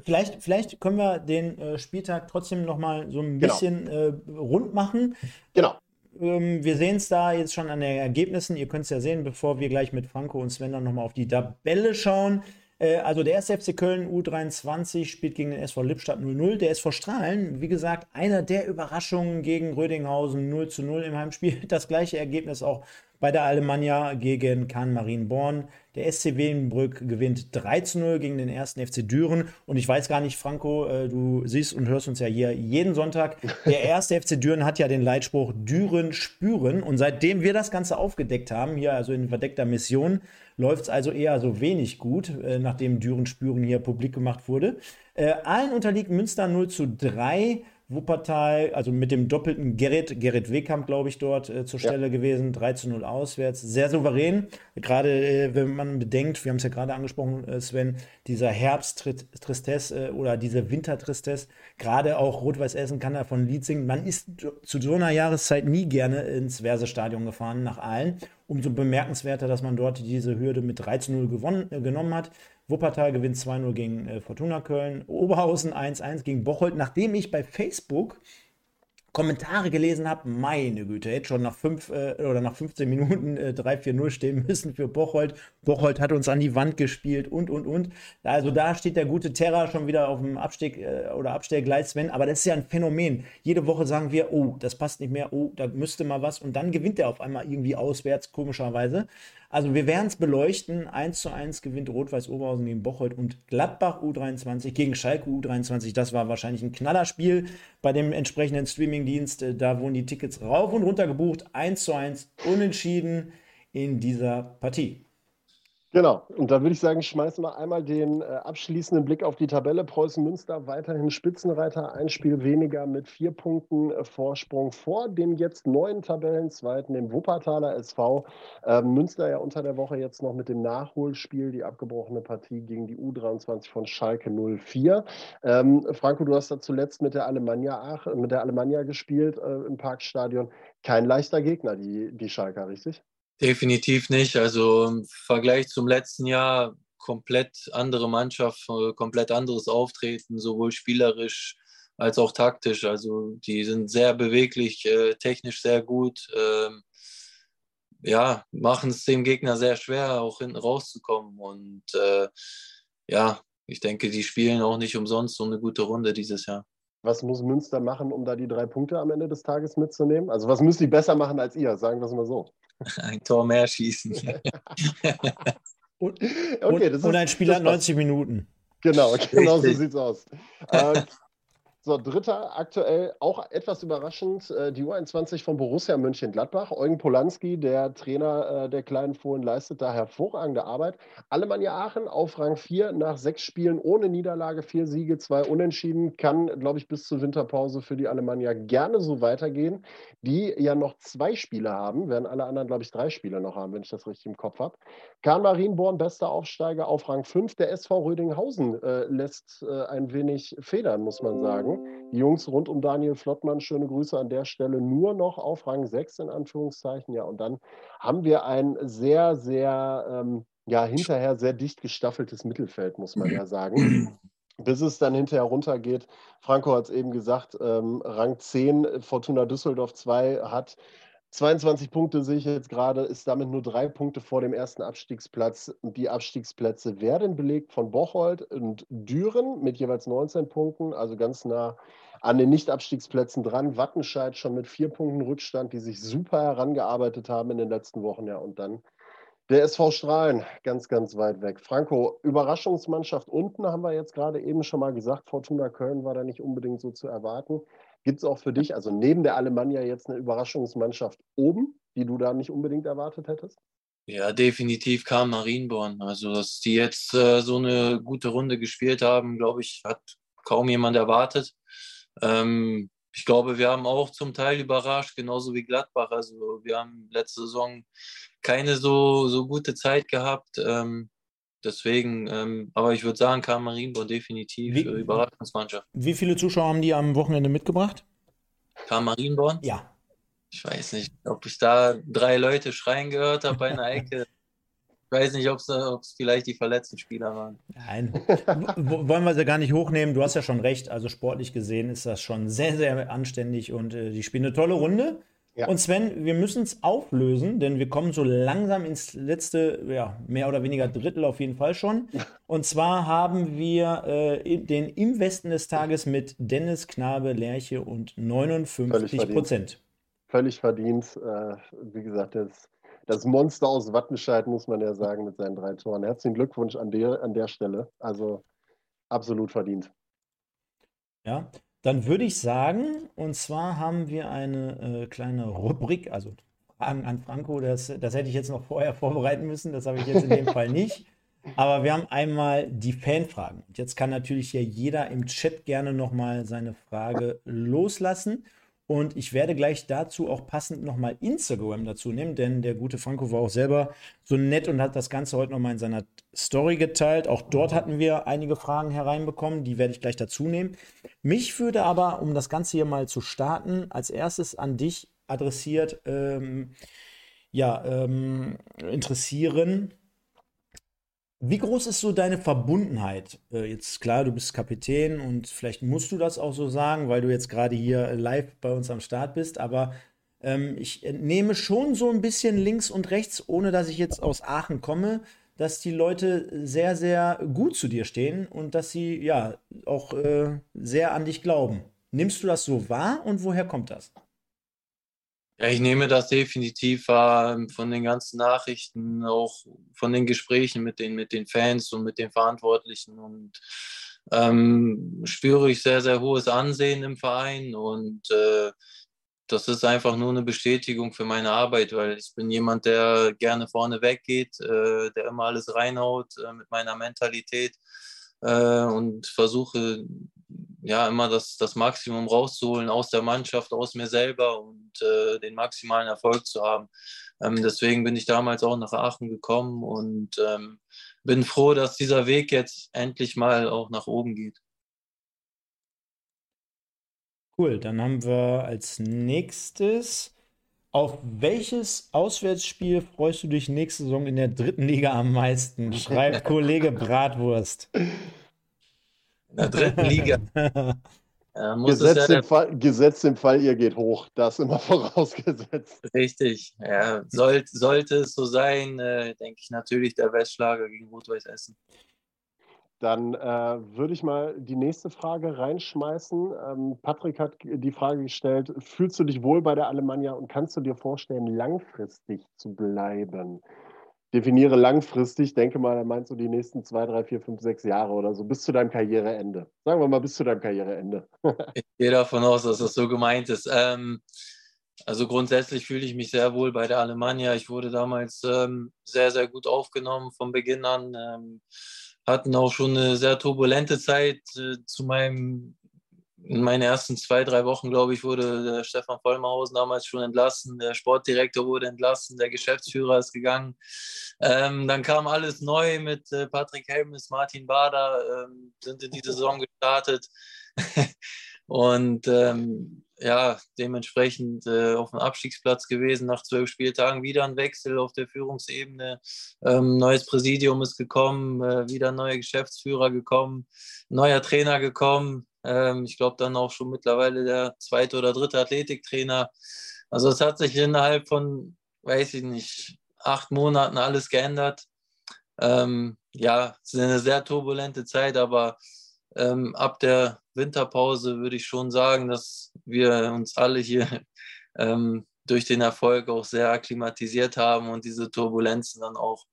Vielleicht, vielleicht können wir den äh, Spieltag trotzdem noch mal so ein genau. bisschen äh, rund machen. Genau. Ähm, wir sehen es da jetzt schon an den Ergebnissen. Ihr könnt es ja sehen, bevor wir gleich mit Franco und Sven dann nochmal auf die Tabelle schauen. Äh, also der erste FC Köln U23 spielt gegen den SV Lippstadt 0-0. Der SV Strahlen, wie gesagt, einer der Überraschungen gegen Rödinghausen 0 0 im Heimspiel. Das gleiche Ergebnis auch bei der Alemannia gegen Kahn Marienborn. Der SC Welenbrück gewinnt 3 zu 0 gegen den ersten FC Düren. Und ich weiß gar nicht, Franco, äh, du siehst und hörst uns ja hier jeden Sonntag. Der erste FC Düren hat ja den Leitspruch Düren spüren. Und seitdem wir das Ganze aufgedeckt haben, hier also in verdeckter Mission, läuft es also eher so wenig gut, äh, nachdem Düren spüren hier publik gemacht wurde. Äh, allen unterliegt Münster 0 zu 3. Wuppertal, also mit dem doppelten Gerrit, Gerrit Wehkamp, glaube ich, dort äh, zur Stelle ja. gewesen, 3 zu 0 auswärts, sehr souverän. Gerade äh, wenn man bedenkt, wir haben es ja gerade angesprochen, äh, Sven, dieser Herbst-Tristesse äh, oder diese Winter-Tristesse, gerade auch Rot-Weiß Essen kann davon ein Lied singen. Man ist zu so einer Jahreszeit nie gerne ins Verse-Stadion gefahren, nach Aalen. Umso bemerkenswerter, dass man dort diese Hürde mit 3 zu 0 gewonnen, äh, genommen hat. Wuppertal gewinnt 2-0 gegen äh, Fortuna Köln. Oberhausen 1-1 gegen Bocholt. Nachdem ich bei Facebook Kommentare gelesen habe, meine Güte, hätte schon nach fünf äh, oder nach 15 Minuten äh, 3-4-0 stehen müssen für Bocholt. Bocholt hat uns an die Wand gespielt und und und. Also da steht der gute Terra schon wieder auf dem Abstieg äh, oder Abstellgleis, Sven. Aber das ist ja ein Phänomen. Jede Woche sagen wir, oh, das passt nicht mehr, oh, da müsste mal was. Und dann gewinnt er auf einmal irgendwie auswärts, komischerweise. Also wir werden es beleuchten. 1 zu 1 gewinnt Rot-Weiß Oberhausen gegen Bocholt und Gladbach U23 gegen Schalke U23. Das war wahrscheinlich ein Knallerspiel bei dem entsprechenden Streamingdienst. Da wurden die Tickets rauf und runter gebucht. 1 zu 1 unentschieden in dieser Partie. Genau, und da würde ich sagen, schmeißen wir einmal den äh, abschließenden Blick auf die Tabelle. Preußen Münster weiterhin Spitzenreiter, ein Spiel weniger mit vier Punkten äh, Vorsprung vor dem jetzt neuen Tabellenzweiten, dem Wuppertaler SV. Äh, Münster ja unter der Woche jetzt noch mit dem Nachholspiel, die abgebrochene Partie gegen die U23 von Schalke 04. Ähm, Franco, du hast da zuletzt mit der Alemannia, mit der Alemannia gespielt äh, im Parkstadion. Kein leichter Gegner, die, die Schalker, richtig? Definitiv nicht. Also im Vergleich zum letzten Jahr komplett andere Mannschaft, äh, komplett anderes Auftreten, sowohl spielerisch als auch taktisch. Also die sind sehr beweglich, äh, technisch sehr gut. Ähm, ja, machen es dem Gegner sehr schwer, auch hinten rauszukommen. Und äh, ja, ich denke, die spielen auch nicht umsonst so eine gute Runde dieses Jahr. Was muss Münster machen, um da die drei Punkte am Ende des Tages mitzunehmen? Also was müssen die besser machen als ihr? Sagen wir es mal so. Ein Tor mehr schießen. und, okay, und, und ein Spiel hat 90 Minuten. Genau, genau so sieht es aus. Äh, so, dritter aktuell auch etwas überraschend, äh, die U21 von Borussia Mönchengladbach. Eugen Polanski, der Trainer äh, der kleinen Fohlen, leistet da hervorragende Arbeit. Alemannia Aachen auf Rang 4 nach sechs Spielen ohne Niederlage, vier Siege, zwei Unentschieden. Kann, glaube ich, bis zur Winterpause für die Alemannia gerne so weitergehen. Die ja noch zwei Spiele haben, werden alle anderen, glaube ich, drei Spiele noch haben, wenn ich das richtig im Kopf habe. Kahn Marienborn, bester Aufsteiger auf Rang 5. Der SV Rödinghausen äh, lässt äh, ein wenig federn, muss man sagen. Die Jungs rund um Daniel Flottmann, schöne Grüße an der Stelle, nur noch auf Rang 6 in Anführungszeichen. Ja, und dann haben wir ein sehr, sehr, ähm, ja, hinterher sehr dicht gestaffeltes Mittelfeld, muss man ja sagen. Bis es dann hinterher runtergeht. Franco hat es eben gesagt, ähm, Rang 10, Fortuna Düsseldorf 2 hat 22 Punkte sehe ich jetzt gerade, ist damit nur drei Punkte vor dem ersten Abstiegsplatz. Die Abstiegsplätze werden belegt von Bocholt und Düren mit jeweils 19 Punkten, also ganz nah an den Nicht-Abstiegsplätzen dran. Wattenscheid schon mit vier Punkten Rückstand, die sich super herangearbeitet haben in den letzten Wochen. Ja, und dann der SV Strahlen, ganz, ganz weit weg. Franco, Überraschungsmannschaft unten haben wir jetzt gerade eben schon mal gesagt. Fortuna Köln war da nicht unbedingt so zu erwarten. Gibt es auch für dich, also neben der Alemannia jetzt eine Überraschungsmannschaft oben, die du da nicht unbedingt erwartet hättest? Ja, definitiv kam Marienborn. Also, dass die jetzt äh, so eine gute Runde gespielt haben, glaube ich, hat kaum jemand erwartet. Ähm, ich glaube, wir haben auch zum Teil überrascht, genauso wie Gladbach. Also, wir haben letzte Saison keine so, so gute Zeit gehabt. Ähm, Deswegen, ähm, aber ich würde sagen, Karl Marienborn definitiv wie, Überraschungsmannschaft. Wie viele Zuschauer haben die am Wochenende mitgebracht? Karl Marienborn? Ja. Ich weiß nicht, ob ich da drei Leute schreien gehört habe bei einer Ecke. Ich weiß nicht, ob es vielleicht die verletzten Spieler waren. Nein, wollen wir sie gar nicht hochnehmen. Du hast ja schon recht. Also sportlich gesehen ist das schon sehr, sehr anständig und äh, die spielen eine tolle Runde. Ja. Und Sven, wir müssen es auflösen, denn wir kommen so langsam ins letzte, ja, mehr oder weniger Drittel auf jeden Fall schon. Und zwar haben wir äh, den im Westen des Tages mit Dennis Knabe Lerche und 59 Prozent. Völlig verdient. Äh, wie gesagt, das, das Monster aus Wattenscheid, muss man ja sagen, mit seinen drei Toren. Herzlichen Glückwunsch an der, an der Stelle. Also absolut verdient. Ja, dann würde ich sagen, und zwar haben wir eine äh, kleine Rubrik, also Fragen an Franco, das, das hätte ich jetzt noch vorher vorbereiten müssen, das habe ich jetzt in dem Fall nicht. Aber wir haben einmal die Fanfragen. Jetzt kann natürlich hier jeder im Chat gerne nochmal seine Frage loslassen. Und ich werde gleich dazu auch passend nochmal Instagram dazu nehmen, denn der gute Franco war auch selber so nett und hat das Ganze heute nochmal in seiner Story geteilt. Auch dort hatten wir einige Fragen hereinbekommen, die werde ich gleich dazu nehmen. Mich würde aber, um das Ganze hier mal zu starten, als erstes an dich adressiert, ähm, ja, ähm, interessieren, wie groß ist so deine Verbundenheit? Äh, jetzt klar, du bist Kapitän und vielleicht musst du das auch so sagen, weil du jetzt gerade hier live bei uns am Start bist, aber ähm, ich nehme schon so ein bisschen links und rechts, ohne dass ich jetzt aus Aachen komme, dass die Leute sehr, sehr gut zu dir stehen und dass sie ja auch äh, sehr an dich glauben. Nimmst du das so wahr und woher kommt das? Ja, ich nehme das definitiv wahr ähm, von den ganzen Nachrichten, auch von den Gesprächen mit den, mit den Fans und mit den Verantwortlichen und ähm, spüre ich sehr, sehr hohes Ansehen im Verein und äh, das ist einfach nur eine Bestätigung für meine Arbeit, weil ich bin jemand, der gerne vorne weggeht, äh, der immer alles reinhaut äh, mit meiner Mentalität äh, und versuche ja immer das, das Maximum rauszuholen aus der Mannschaft, aus mir selber und äh, den maximalen Erfolg zu haben. Ähm, deswegen bin ich damals auch nach Aachen gekommen und ähm, bin froh, dass dieser Weg jetzt endlich mal auch nach oben geht. Cool, dann haben wir als nächstes, auf welches Auswärtsspiel freust du dich nächste Saison in der dritten Liga am meisten? Schreibt Kollege Bratwurst. In der dritten Liga. Ja, Gesetz, ja im Fall, Gesetz im Fall, ihr geht hoch. Das immer vorausgesetzt. Richtig. Ja, soll, sollte es so sein, äh, denke ich natürlich der Westschlager gegen Rot-Weiß Essen. Dann äh, würde ich mal die nächste Frage reinschmeißen. Ähm, Patrick hat die Frage gestellt: Fühlst du dich wohl bei der Alemannia und kannst du dir vorstellen, langfristig zu bleiben? Definiere langfristig, denke mal, er meint so die nächsten zwei, drei, vier, fünf, sechs Jahre oder so, bis zu deinem Karriereende. Sagen wir mal, bis zu deinem Karriereende. ich gehe davon aus, dass das so gemeint ist. Ähm, also grundsätzlich fühle ich mich sehr wohl bei der Alemannia. Ich wurde damals ähm, sehr, sehr gut aufgenommen von Beginn an. Ähm, hatten auch schon eine sehr turbulente Zeit äh, zu meinem in meinen ersten zwei, drei Wochen, glaube ich, wurde Stefan Vollmausen damals schon entlassen, der Sportdirektor wurde entlassen, der Geschäftsführer ist gegangen. Ähm, dann kam alles neu mit äh, Patrick Helmes, Martin Bader, ähm, sind in die Saison gestartet. Und ähm, ja, dementsprechend äh, auf dem Abstiegsplatz gewesen, nach zwölf Spieltagen wieder ein Wechsel auf der Führungsebene. Ähm, neues Präsidium ist gekommen, äh, wieder ein neuer Geschäftsführer gekommen, neuer Trainer gekommen. Ähm, ich glaube dann auch schon mittlerweile der zweite oder dritte Athletiktrainer. Also es hat sich innerhalb von, weiß ich nicht, acht Monaten alles geändert. Ähm, ja, es ist eine sehr turbulente Zeit, aber ähm, ab der Winterpause würde ich schon sagen, dass wir uns alle hier ähm, durch den Erfolg auch sehr akklimatisiert haben und diese Turbulenzen dann auch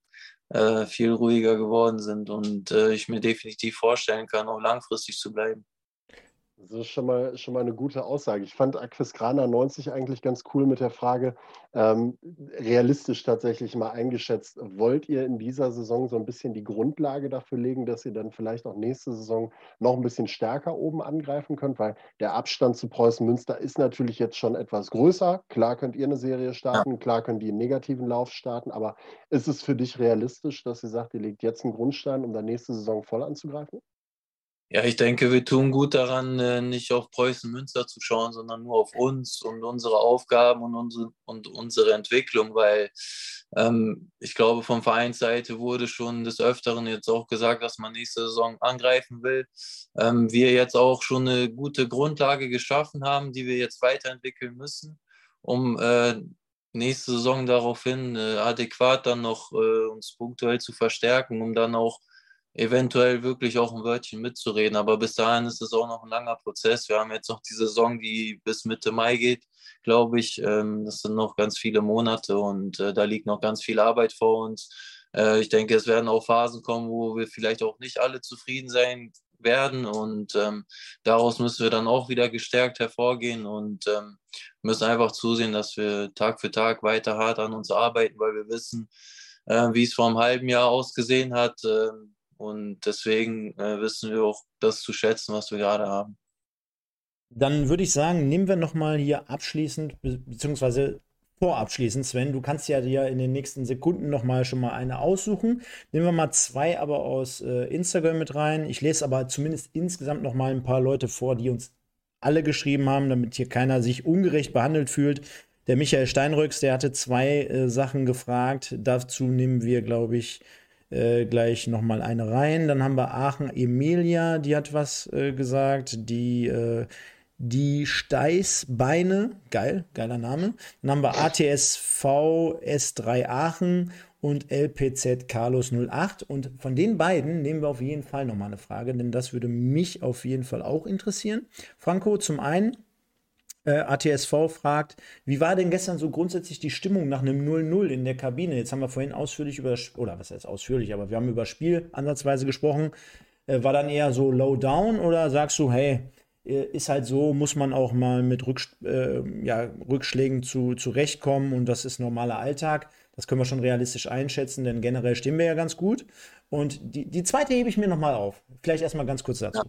äh, viel ruhiger geworden sind und äh, ich mir definitiv vorstellen kann, auch langfristig zu bleiben. Das ist schon mal, schon mal eine gute Aussage. Ich fand Aquisgrana 90 eigentlich ganz cool mit der Frage, ähm, realistisch tatsächlich mal eingeschätzt. Wollt ihr in dieser Saison so ein bisschen die Grundlage dafür legen, dass ihr dann vielleicht auch nächste Saison noch ein bisschen stärker oben angreifen könnt? Weil der Abstand zu Preußen Münster ist natürlich jetzt schon etwas größer. Klar könnt ihr eine Serie starten, klar könnt ihr einen negativen Lauf starten, aber ist es für dich realistisch, dass ihr sagt, ihr legt jetzt einen Grundstein, um dann nächste Saison voll anzugreifen? Ja, ich denke, wir tun gut daran, äh, nicht auf Preußen Münster zu schauen, sondern nur auf uns und unsere Aufgaben und unsere, und unsere Entwicklung, weil ähm, ich glaube, von Vereinsseite wurde schon des Öfteren jetzt auch gesagt, dass man nächste Saison angreifen will. Ähm, wir jetzt auch schon eine gute Grundlage geschaffen haben, die wir jetzt weiterentwickeln müssen, um äh, nächste Saison daraufhin äh, adäquat dann noch äh, uns punktuell zu verstärken, um dann auch eventuell wirklich auch ein Wörtchen mitzureden. Aber bis dahin ist es auch noch ein langer Prozess. Wir haben jetzt noch die Saison, die bis Mitte Mai geht, glaube ich. Ähm, das sind noch ganz viele Monate und äh, da liegt noch ganz viel Arbeit vor uns. Äh, ich denke, es werden auch Phasen kommen, wo wir vielleicht auch nicht alle zufrieden sein werden und ähm, daraus müssen wir dann auch wieder gestärkt hervorgehen und ähm, müssen einfach zusehen, dass wir Tag für Tag weiter hart an uns arbeiten, weil wir wissen, äh, wie es vor einem halben Jahr ausgesehen hat. Und deswegen äh, wissen wir auch das zu schätzen, was wir gerade haben. Dann würde ich sagen, nehmen wir nochmal hier abschließend, be beziehungsweise vorabschließend, Sven, du kannst ja dir in den nächsten Sekunden nochmal schon mal eine aussuchen. Nehmen wir mal zwei aber aus äh, Instagram mit rein. Ich lese aber zumindest insgesamt nochmal ein paar Leute vor, die uns alle geschrieben haben, damit hier keiner sich ungerecht behandelt fühlt. Der Michael Steinrücks, der hatte zwei äh, Sachen gefragt. Dazu nehmen wir, glaube ich, äh, gleich nochmal eine rein. Dann haben wir Aachen Emilia, die hat was äh, gesagt. Die, äh, die Steißbeine, geil, geiler Name. Dann haben wir ATSV S3 Aachen und LPZ Carlos 08. Und von den beiden nehmen wir auf jeden Fall nochmal eine Frage, denn das würde mich auf jeden Fall auch interessieren. Franco, zum einen, äh, ATSV fragt, wie war denn gestern so grundsätzlich die Stimmung nach einem 0-0 in der Kabine? Jetzt haben wir vorhin ausführlich über, oder was heißt ausführlich, aber wir haben über Spiel ansatzweise gesprochen. Äh, war dann eher so low down oder sagst du, hey, äh, ist halt so, muss man auch mal mit Rücks äh, ja, Rückschlägen zu, zurechtkommen und das ist normaler Alltag. Das können wir schon realistisch einschätzen, denn generell stehen wir ja ganz gut. Und die, die zweite hebe ich mir nochmal auf. Vielleicht erstmal ganz kurz dazu.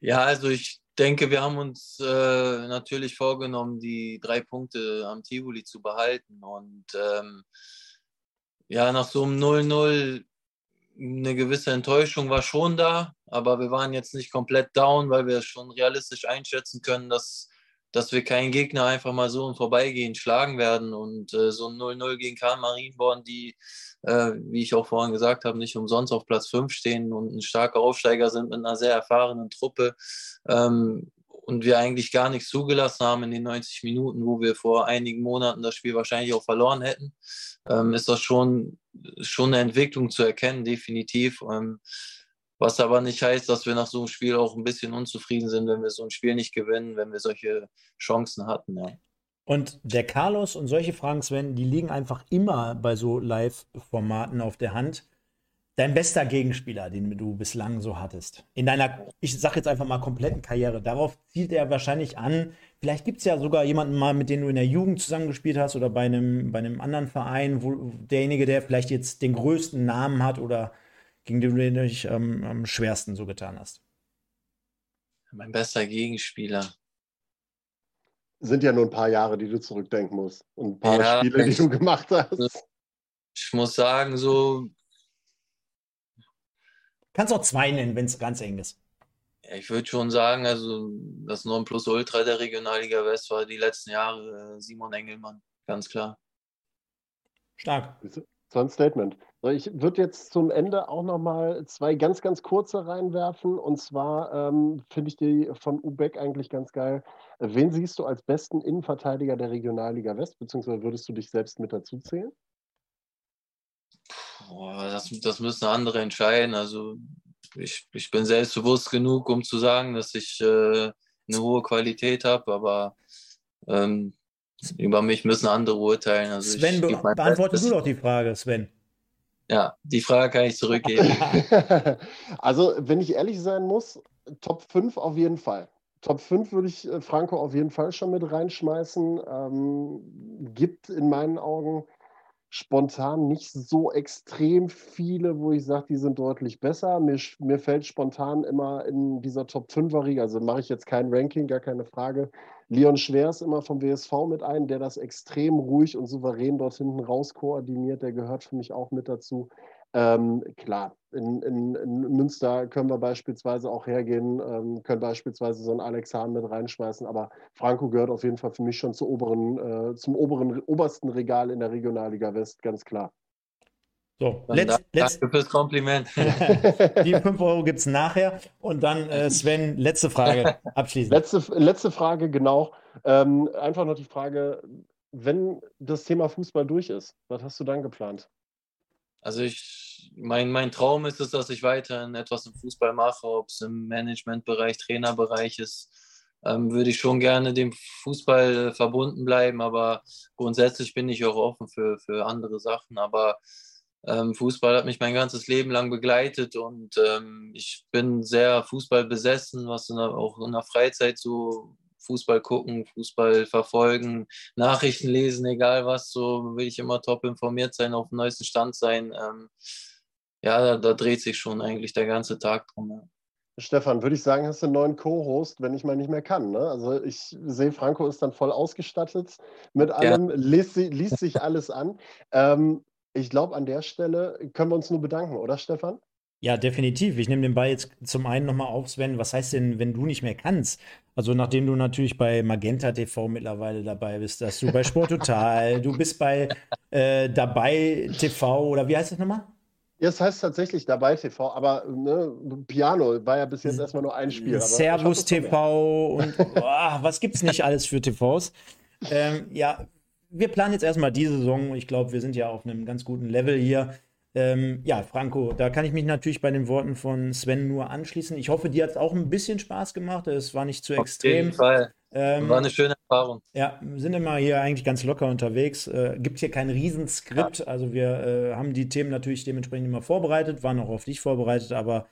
Ja also ich denke, wir haben uns äh, natürlich vorgenommen, die drei Punkte am Tivoli zu behalten. Und ähm, ja, nach so einem 0-0 eine gewisse Enttäuschung war schon da, aber wir waren jetzt nicht komplett down, weil wir schon realistisch einschätzen können, dass, dass wir keinen Gegner einfach mal so im Vorbeigehen schlagen werden. Und äh, so ein 0-0 gegen Karl Marienborn, die, äh, wie ich auch vorhin gesagt habe, nicht umsonst auf Platz 5 stehen und ein starker Aufsteiger sind mit einer sehr erfahrenen Truppe. Ähm, und wir eigentlich gar nichts zugelassen haben in den 90 Minuten, wo wir vor einigen Monaten das Spiel wahrscheinlich auch verloren hätten, ähm, ist das schon, schon eine Entwicklung zu erkennen, definitiv. Ähm, was aber nicht heißt, dass wir nach so einem Spiel auch ein bisschen unzufrieden sind, wenn wir so ein Spiel nicht gewinnen, wenn wir solche Chancen hatten. Ja. Und der Carlos und solche Fragen, Sven, die liegen einfach immer bei so Live-Formaten auf der Hand. Dein bester Gegenspieler, den du bislang so hattest, in deiner, ich sag jetzt einfach mal, kompletten Karriere, darauf zielt er wahrscheinlich an. Vielleicht gibt es ja sogar jemanden mal, mit dem du in der Jugend zusammengespielt hast oder bei einem, bei einem anderen Verein, wo derjenige, der vielleicht jetzt den größten Namen hat oder gegen den du dich ähm, am schwersten so getan hast. Mein bester Gegenspieler. Sind ja nur ein paar Jahre, die du zurückdenken musst. Und ein paar ja, Spiele, die du gemacht hast. Ich muss sagen, so Kannst auch zwei nennen, wenn es ganz eng ist. Ich würde schon sagen, also das Nonplusultra der Regionalliga West war die letzten Jahre äh, Simon Engelmann, ganz klar. Stark. So ein Statement. Ich würde jetzt zum Ende auch nochmal zwei ganz, ganz kurze reinwerfen. Und zwar ähm, finde ich die von Ubek eigentlich ganz geil. Wen siehst du als besten Innenverteidiger der Regionalliga West, beziehungsweise würdest du dich selbst mit dazu zählen? Boah, das, das müssen andere entscheiden. Also ich, ich bin selbstbewusst genug, um zu sagen, dass ich äh, eine hohe Qualität habe, aber ähm, über mich müssen andere urteilen. Also Sven, be beantwortest du doch die Frage, Sven. Ja, die Frage kann ich zurückgeben. also, wenn ich ehrlich sein muss, Top 5 auf jeden Fall. Top 5 würde ich äh, Franco auf jeden Fall schon mit reinschmeißen. Ähm, gibt in meinen Augen spontan nicht so extrem viele, wo ich sage, die sind deutlich besser. Mir, mir fällt spontan immer in dieser Top 5er Riege, also mache ich jetzt kein Ranking, gar keine Frage. Leon Schwers immer vom WSV mit ein, der das extrem ruhig und souverän dort hinten raus koordiniert. Der gehört für mich auch mit dazu. Ähm, klar, in, in, in, Münster können wir beispielsweise auch hergehen, ähm, können beispielsweise so einen Alex Hahn mit reinschmeißen, aber Franco gehört auf jeden Fall für mich schon oberen, äh, zum oberen, obersten Regal in der Regionalliga West, ganz klar. So, let's, let's, danke fürs Kompliment. Die 5 Euro gibt es nachher. Und dann, äh, Sven, letzte Frage abschließend. Letzte, letzte Frage, genau. Ähm, einfach noch die Frage, wenn das Thema Fußball durch ist, was hast du dann geplant? Also ich, mein, mein Traum ist es, dass ich weiterhin etwas im Fußball mache, ob es im Managementbereich, Trainerbereich ist, ähm, würde ich schon gerne dem Fußball verbunden bleiben, aber grundsätzlich bin ich auch offen für, für andere Sachen. Aber ähm, Fußball hat mich mein ganzes Leben lang begleitet und ähm, ich bin sehr Fußball besessen, was in der, auch in der Freizeit so Fußball gucken, Fußball verfolgen, Nachrichten lesen, egal was, so will ich immer top informiert sein, auf dem neuesten Stand sein. Ähm, ja, da, da, dreht sich schon eigentlich der ganze Tag drum. Ja. Stefan, würde ich sagen, hast du einen neuen Co-Host, wenn ich mal nicht mehr kann. Ne? Also ich sehe, Franco ist dann voll ausgestattet mit allem, ja. liest, liest, sich alles an. Ähm, ich glaube, an der Stelle können wir uns nur bedanken, oder Stefan? Ja, definitiv. Ich nehme den Ball jetzt zum einen nochmal auf, Sven. Was heißt denn, wenn du nicht mehr kannst? Also, nachdem du natürlich bei Magenta TV mittlerweile dabei bist, dass du bei Sport Total, du bist bei äh, Dabei TV oder wie heißt das nochmal? Ja, es heißt tatsächlich Dabei TV, aber ne, Piano war ja bis jetzt erstmal nur ein Spiel. Servus TV und oh, was gibt's nicht alles für TVs? Ähm, ja, wir planen jetzt erstmal diese Saison. Ich glaube, wir sind ja auf einem ganz guten Level hier. Ähm, ja, Franco, da kann ich mich natürlich bei den Worten von Sven nur anschließen. Ich hoffe, dir hat es auch ein bisschen Spaß gemacht. Es war nicht zu Auf extrem. Auf jeden Fall. Ähm, war eine schöne Erfahrung. Ja, sind immer hier eigentlich ganz locker unterwegs. Äh, gibt hier kein Riesenskript. Ja. Also wir äh, haben die Themen natürlich dementsprechend immer vorbereitet, waren auch auf dich vorbereitet, aber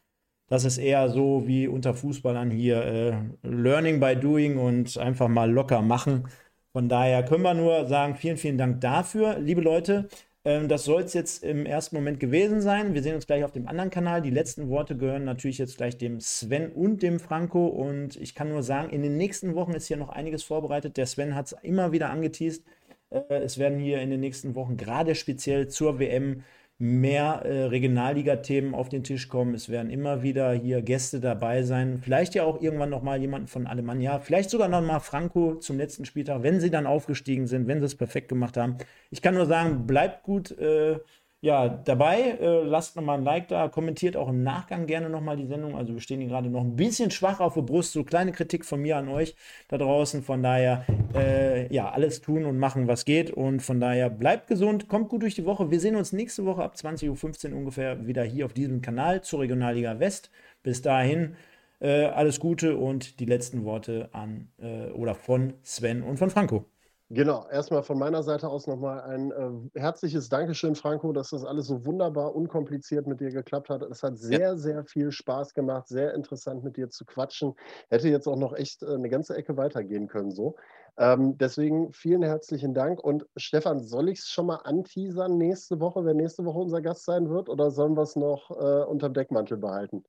Das ist eher so wie unter Fußballern hier äh, Learning by Doing und einfach mal locker machen. Von daher können wir nur sagen, vielen, vielen Dank dafür, liebe Leute. Ähm, das soll es jetzt im ersten Moment gewesen sein. Wir sehen uns gleich auf dem anderen Kanal. Die letzten Worte gehören natürlich jetzt gleich dem Sven und dem Franco. Und ich kann nur sagen, in den nächsten Wochen ist hier noch einiges vorbereitet. Der Sven hat es immer wieder angeteased. Äh, es werden hier in den nächsten Wochen gerade speziell zur WM mehr äh, Regionalliga-Themen auf den Tisch kommen. Es werden immer wieder hier Gäste dabei sein. Vielleicht ja auch irgendwann nochmal jemanden von Alemannia. Vielleicht sogar nochmal Franco zum letzten Spieltag, wenn sie dann aufgestiegen sind, wenn sie es perfekt gemacht haben. Ich kann nur sagen, bleibt gut äh, ja, dabei. Äh, lasst nochmal ein Like da, kommentiert auch im Nachgang gerne nochmal die Sendung. Also wir stehen hier gerade noch ein bisschen schwach auf der Brust. So kleine Kritik von mir an euch da draußen. Von daher, äh, ja, alles tun und machen, was geht. Und von daher bleibt gesund, kommt gut durch die Woche. Wir sehen uns nächste Woche ab 20.15 Uhr ungefähr wieder hier auf diesem Kanal zur Regionalliga West. Bis dahin. Äh, alles Gute und die letzten Worte an äh, oder von Sven und von Franco. Genau, erstmal von meiner Seite aus nochmal ein äh, herzliches Dankeschön, Franco, dass das alles so wunderbar unkompliziert mit dir geklappt hat. Es hat sehr, ja. sehr viel Spaß gemacht, sehr interessant mit dir zu quatschen. Hätte jetzt auch noch echt äh, eine ganze Ecke weitergehen können so. Ähm, deswegen vielen herzlichen Dank. Und Stefan, soll ich es schon mal anteasern nächste Woche, wer nächste Woche unser Gast sein wird, oder sollen wir es noch äh, unterm Deckmantel behalten?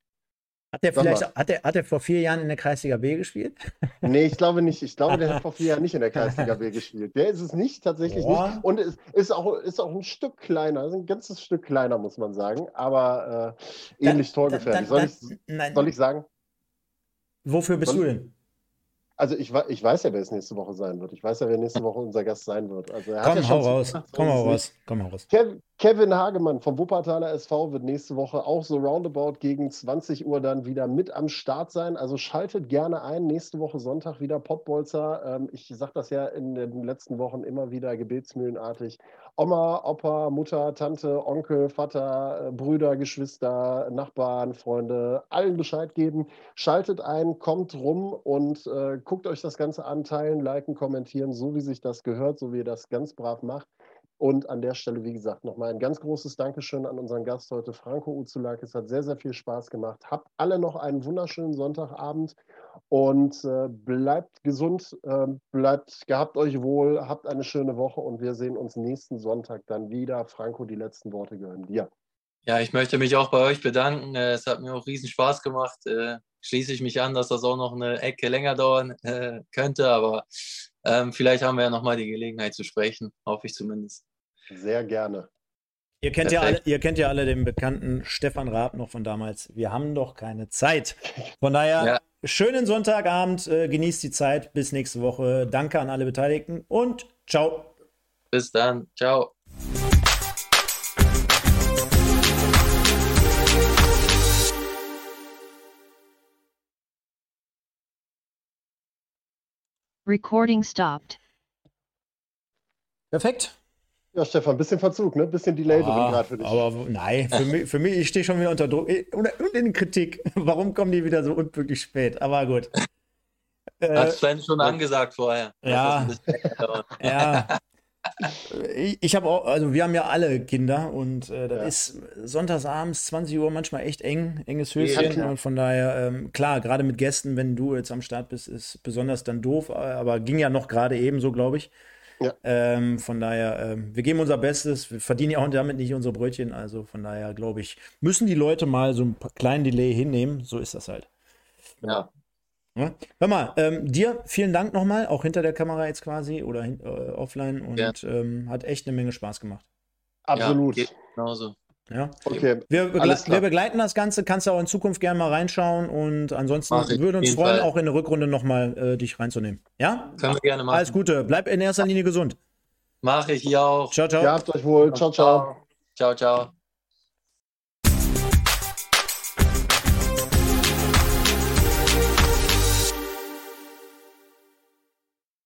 Hat er vielleicht, hat er, hat er vor vier Jahren in der Kreisliga B gespielt? Nee, ich glaube nicht. Ich glaube, der hat vor vier Jahren nicht in der Kreisliga B gespielt. Der ist es nicht, tatsächlich Boah. nicht. Und ist, ist, auch, ist auch ein Stück kleiner, ist ein ganzes Stück kleiner, muss man sagen. Aber äh, ähnlich da, torgefährlich. Da, da, soll, ich, soll ich sagen? Wofür bist soll, du denn? Also ich, ich weiß ja, wer es nächste Woche sein wird. Ich weiß ja, wer nächste Woche unser Gast sein wird. Also komm, ja hau raus. komm, hau raus. Komm, hau raus. Kevin Hagemann vom Wuppertaler SV wird nächste Woche auch so roundabout gegen 20 Uhr dann wieder mit am Start sein. Also schaltet gerne ein. Nächste Woche Sonntag wieder Pottbolzer. Ähm, ich sage das ja in den letzten Wochen immer wieder gebetsmühlenartig. Oma, Opa, Mutter, Tante, Onkel, Vater, äh, Brüder, Geschwister, Nachbarn, Freunde, allen Bescheid geben. Schaltet ein, kommt rum und äh, guckt euch das Ganze an, teilen, liken, kommentieren, so wie sich das gehört, so wie ihr das ganz brav macht. Und an der Stelle, wie gesagt, nochmal ein ganz großes Dankeschön an unseren Gast heute, Franco Uzulak. Es hat sehr, sehr viel Spaß gemacht. Habt alle noch einen wunderschönen Sonntagabend und äh, bleibt gesund, äh, bleibt, gehabt euch wohl, habt eine schöne Woche und wir sehen uns nächsten Sonntag dann wieder. Franco, die letzten Worte gehören dir. Ja, ich möchte mich auch bei euch bedanken. Äh, es hat mir auch riesen Spaß gemacht. Äh, schließe ich mich an, dass das auch noch eine Ecke länger dauern äh, könnte, aber ähm, vielleicht haben wir ja nochmal die Gelegenheit zu sprechen, hoffe ich zumindest. Sehr gerne. Ihr kennt, ja alle, ihr kennt ja alle den bekannten Stefan Raab noch von damals. Wir haben doch keine Zeit. Von daher, ja. schönen Sonntagabend, äh, genießt die Zeit. Bis nächste Woche. Danke an alle Beteiligten und ciao. Bis dann. Ciao. Recording stopped. Perfekt. Ja, Stefan, ein bisschen Verzug, ne? Ein bisschen Delay ah, gerade für dich. Aber nein, für mich, für mich ich stehe schon wieder unter Druck. Und in Kritik. Warum kommen die wieder so unpünktlich spät? Aber gut. Hat Sven schon angesagt vorher. Ja. ja. Ich, ich habe auch, also wir haben ja alle Kinder und äh, das ja. ist sonntagsabends 20 Uhr manchmal echt eng, enges Höschen. Ja, und von daher, ähm, klar, gerade mit Gästen, wenn du jetzt am Start bist, ist besonders dann doof, aber ging ja noch gerade eben so, glaube ich. Ja. Ähm, von daher, ähm, wir geben unser Bestes. Wir verdienen ja auch damit nicht unsere Brötchen. Also von daher, glaube ich, müssen die Leute mal so einen kleinen Delay hinnehmen. So ist das halt. Ja. ja? Hör mal, ähm, dir vielen Dank nochmal, auch hinter der Kamera jetzt quasi oder äh, offline. Und ja. Ähm, hat echt eine Menge Spaß gemacht. Absolut. Ja, genauso. Ja. Okay. Wir, begle wir, begleiten das Ganze, kannst du auch in Zukunft gerne mal reinschauen und ansonsten würden uns freuen, Fall. auch in der Rückrunde nochmal äh, dich reinzunehmen. Ja? Können wir gerne machen. Alles Gute. Bleib in erster Linie gesund. Mache ich hier auch. Ciao, ciao. Ja, habt euch wohl. Ciao, ciao. Ciao, ciao.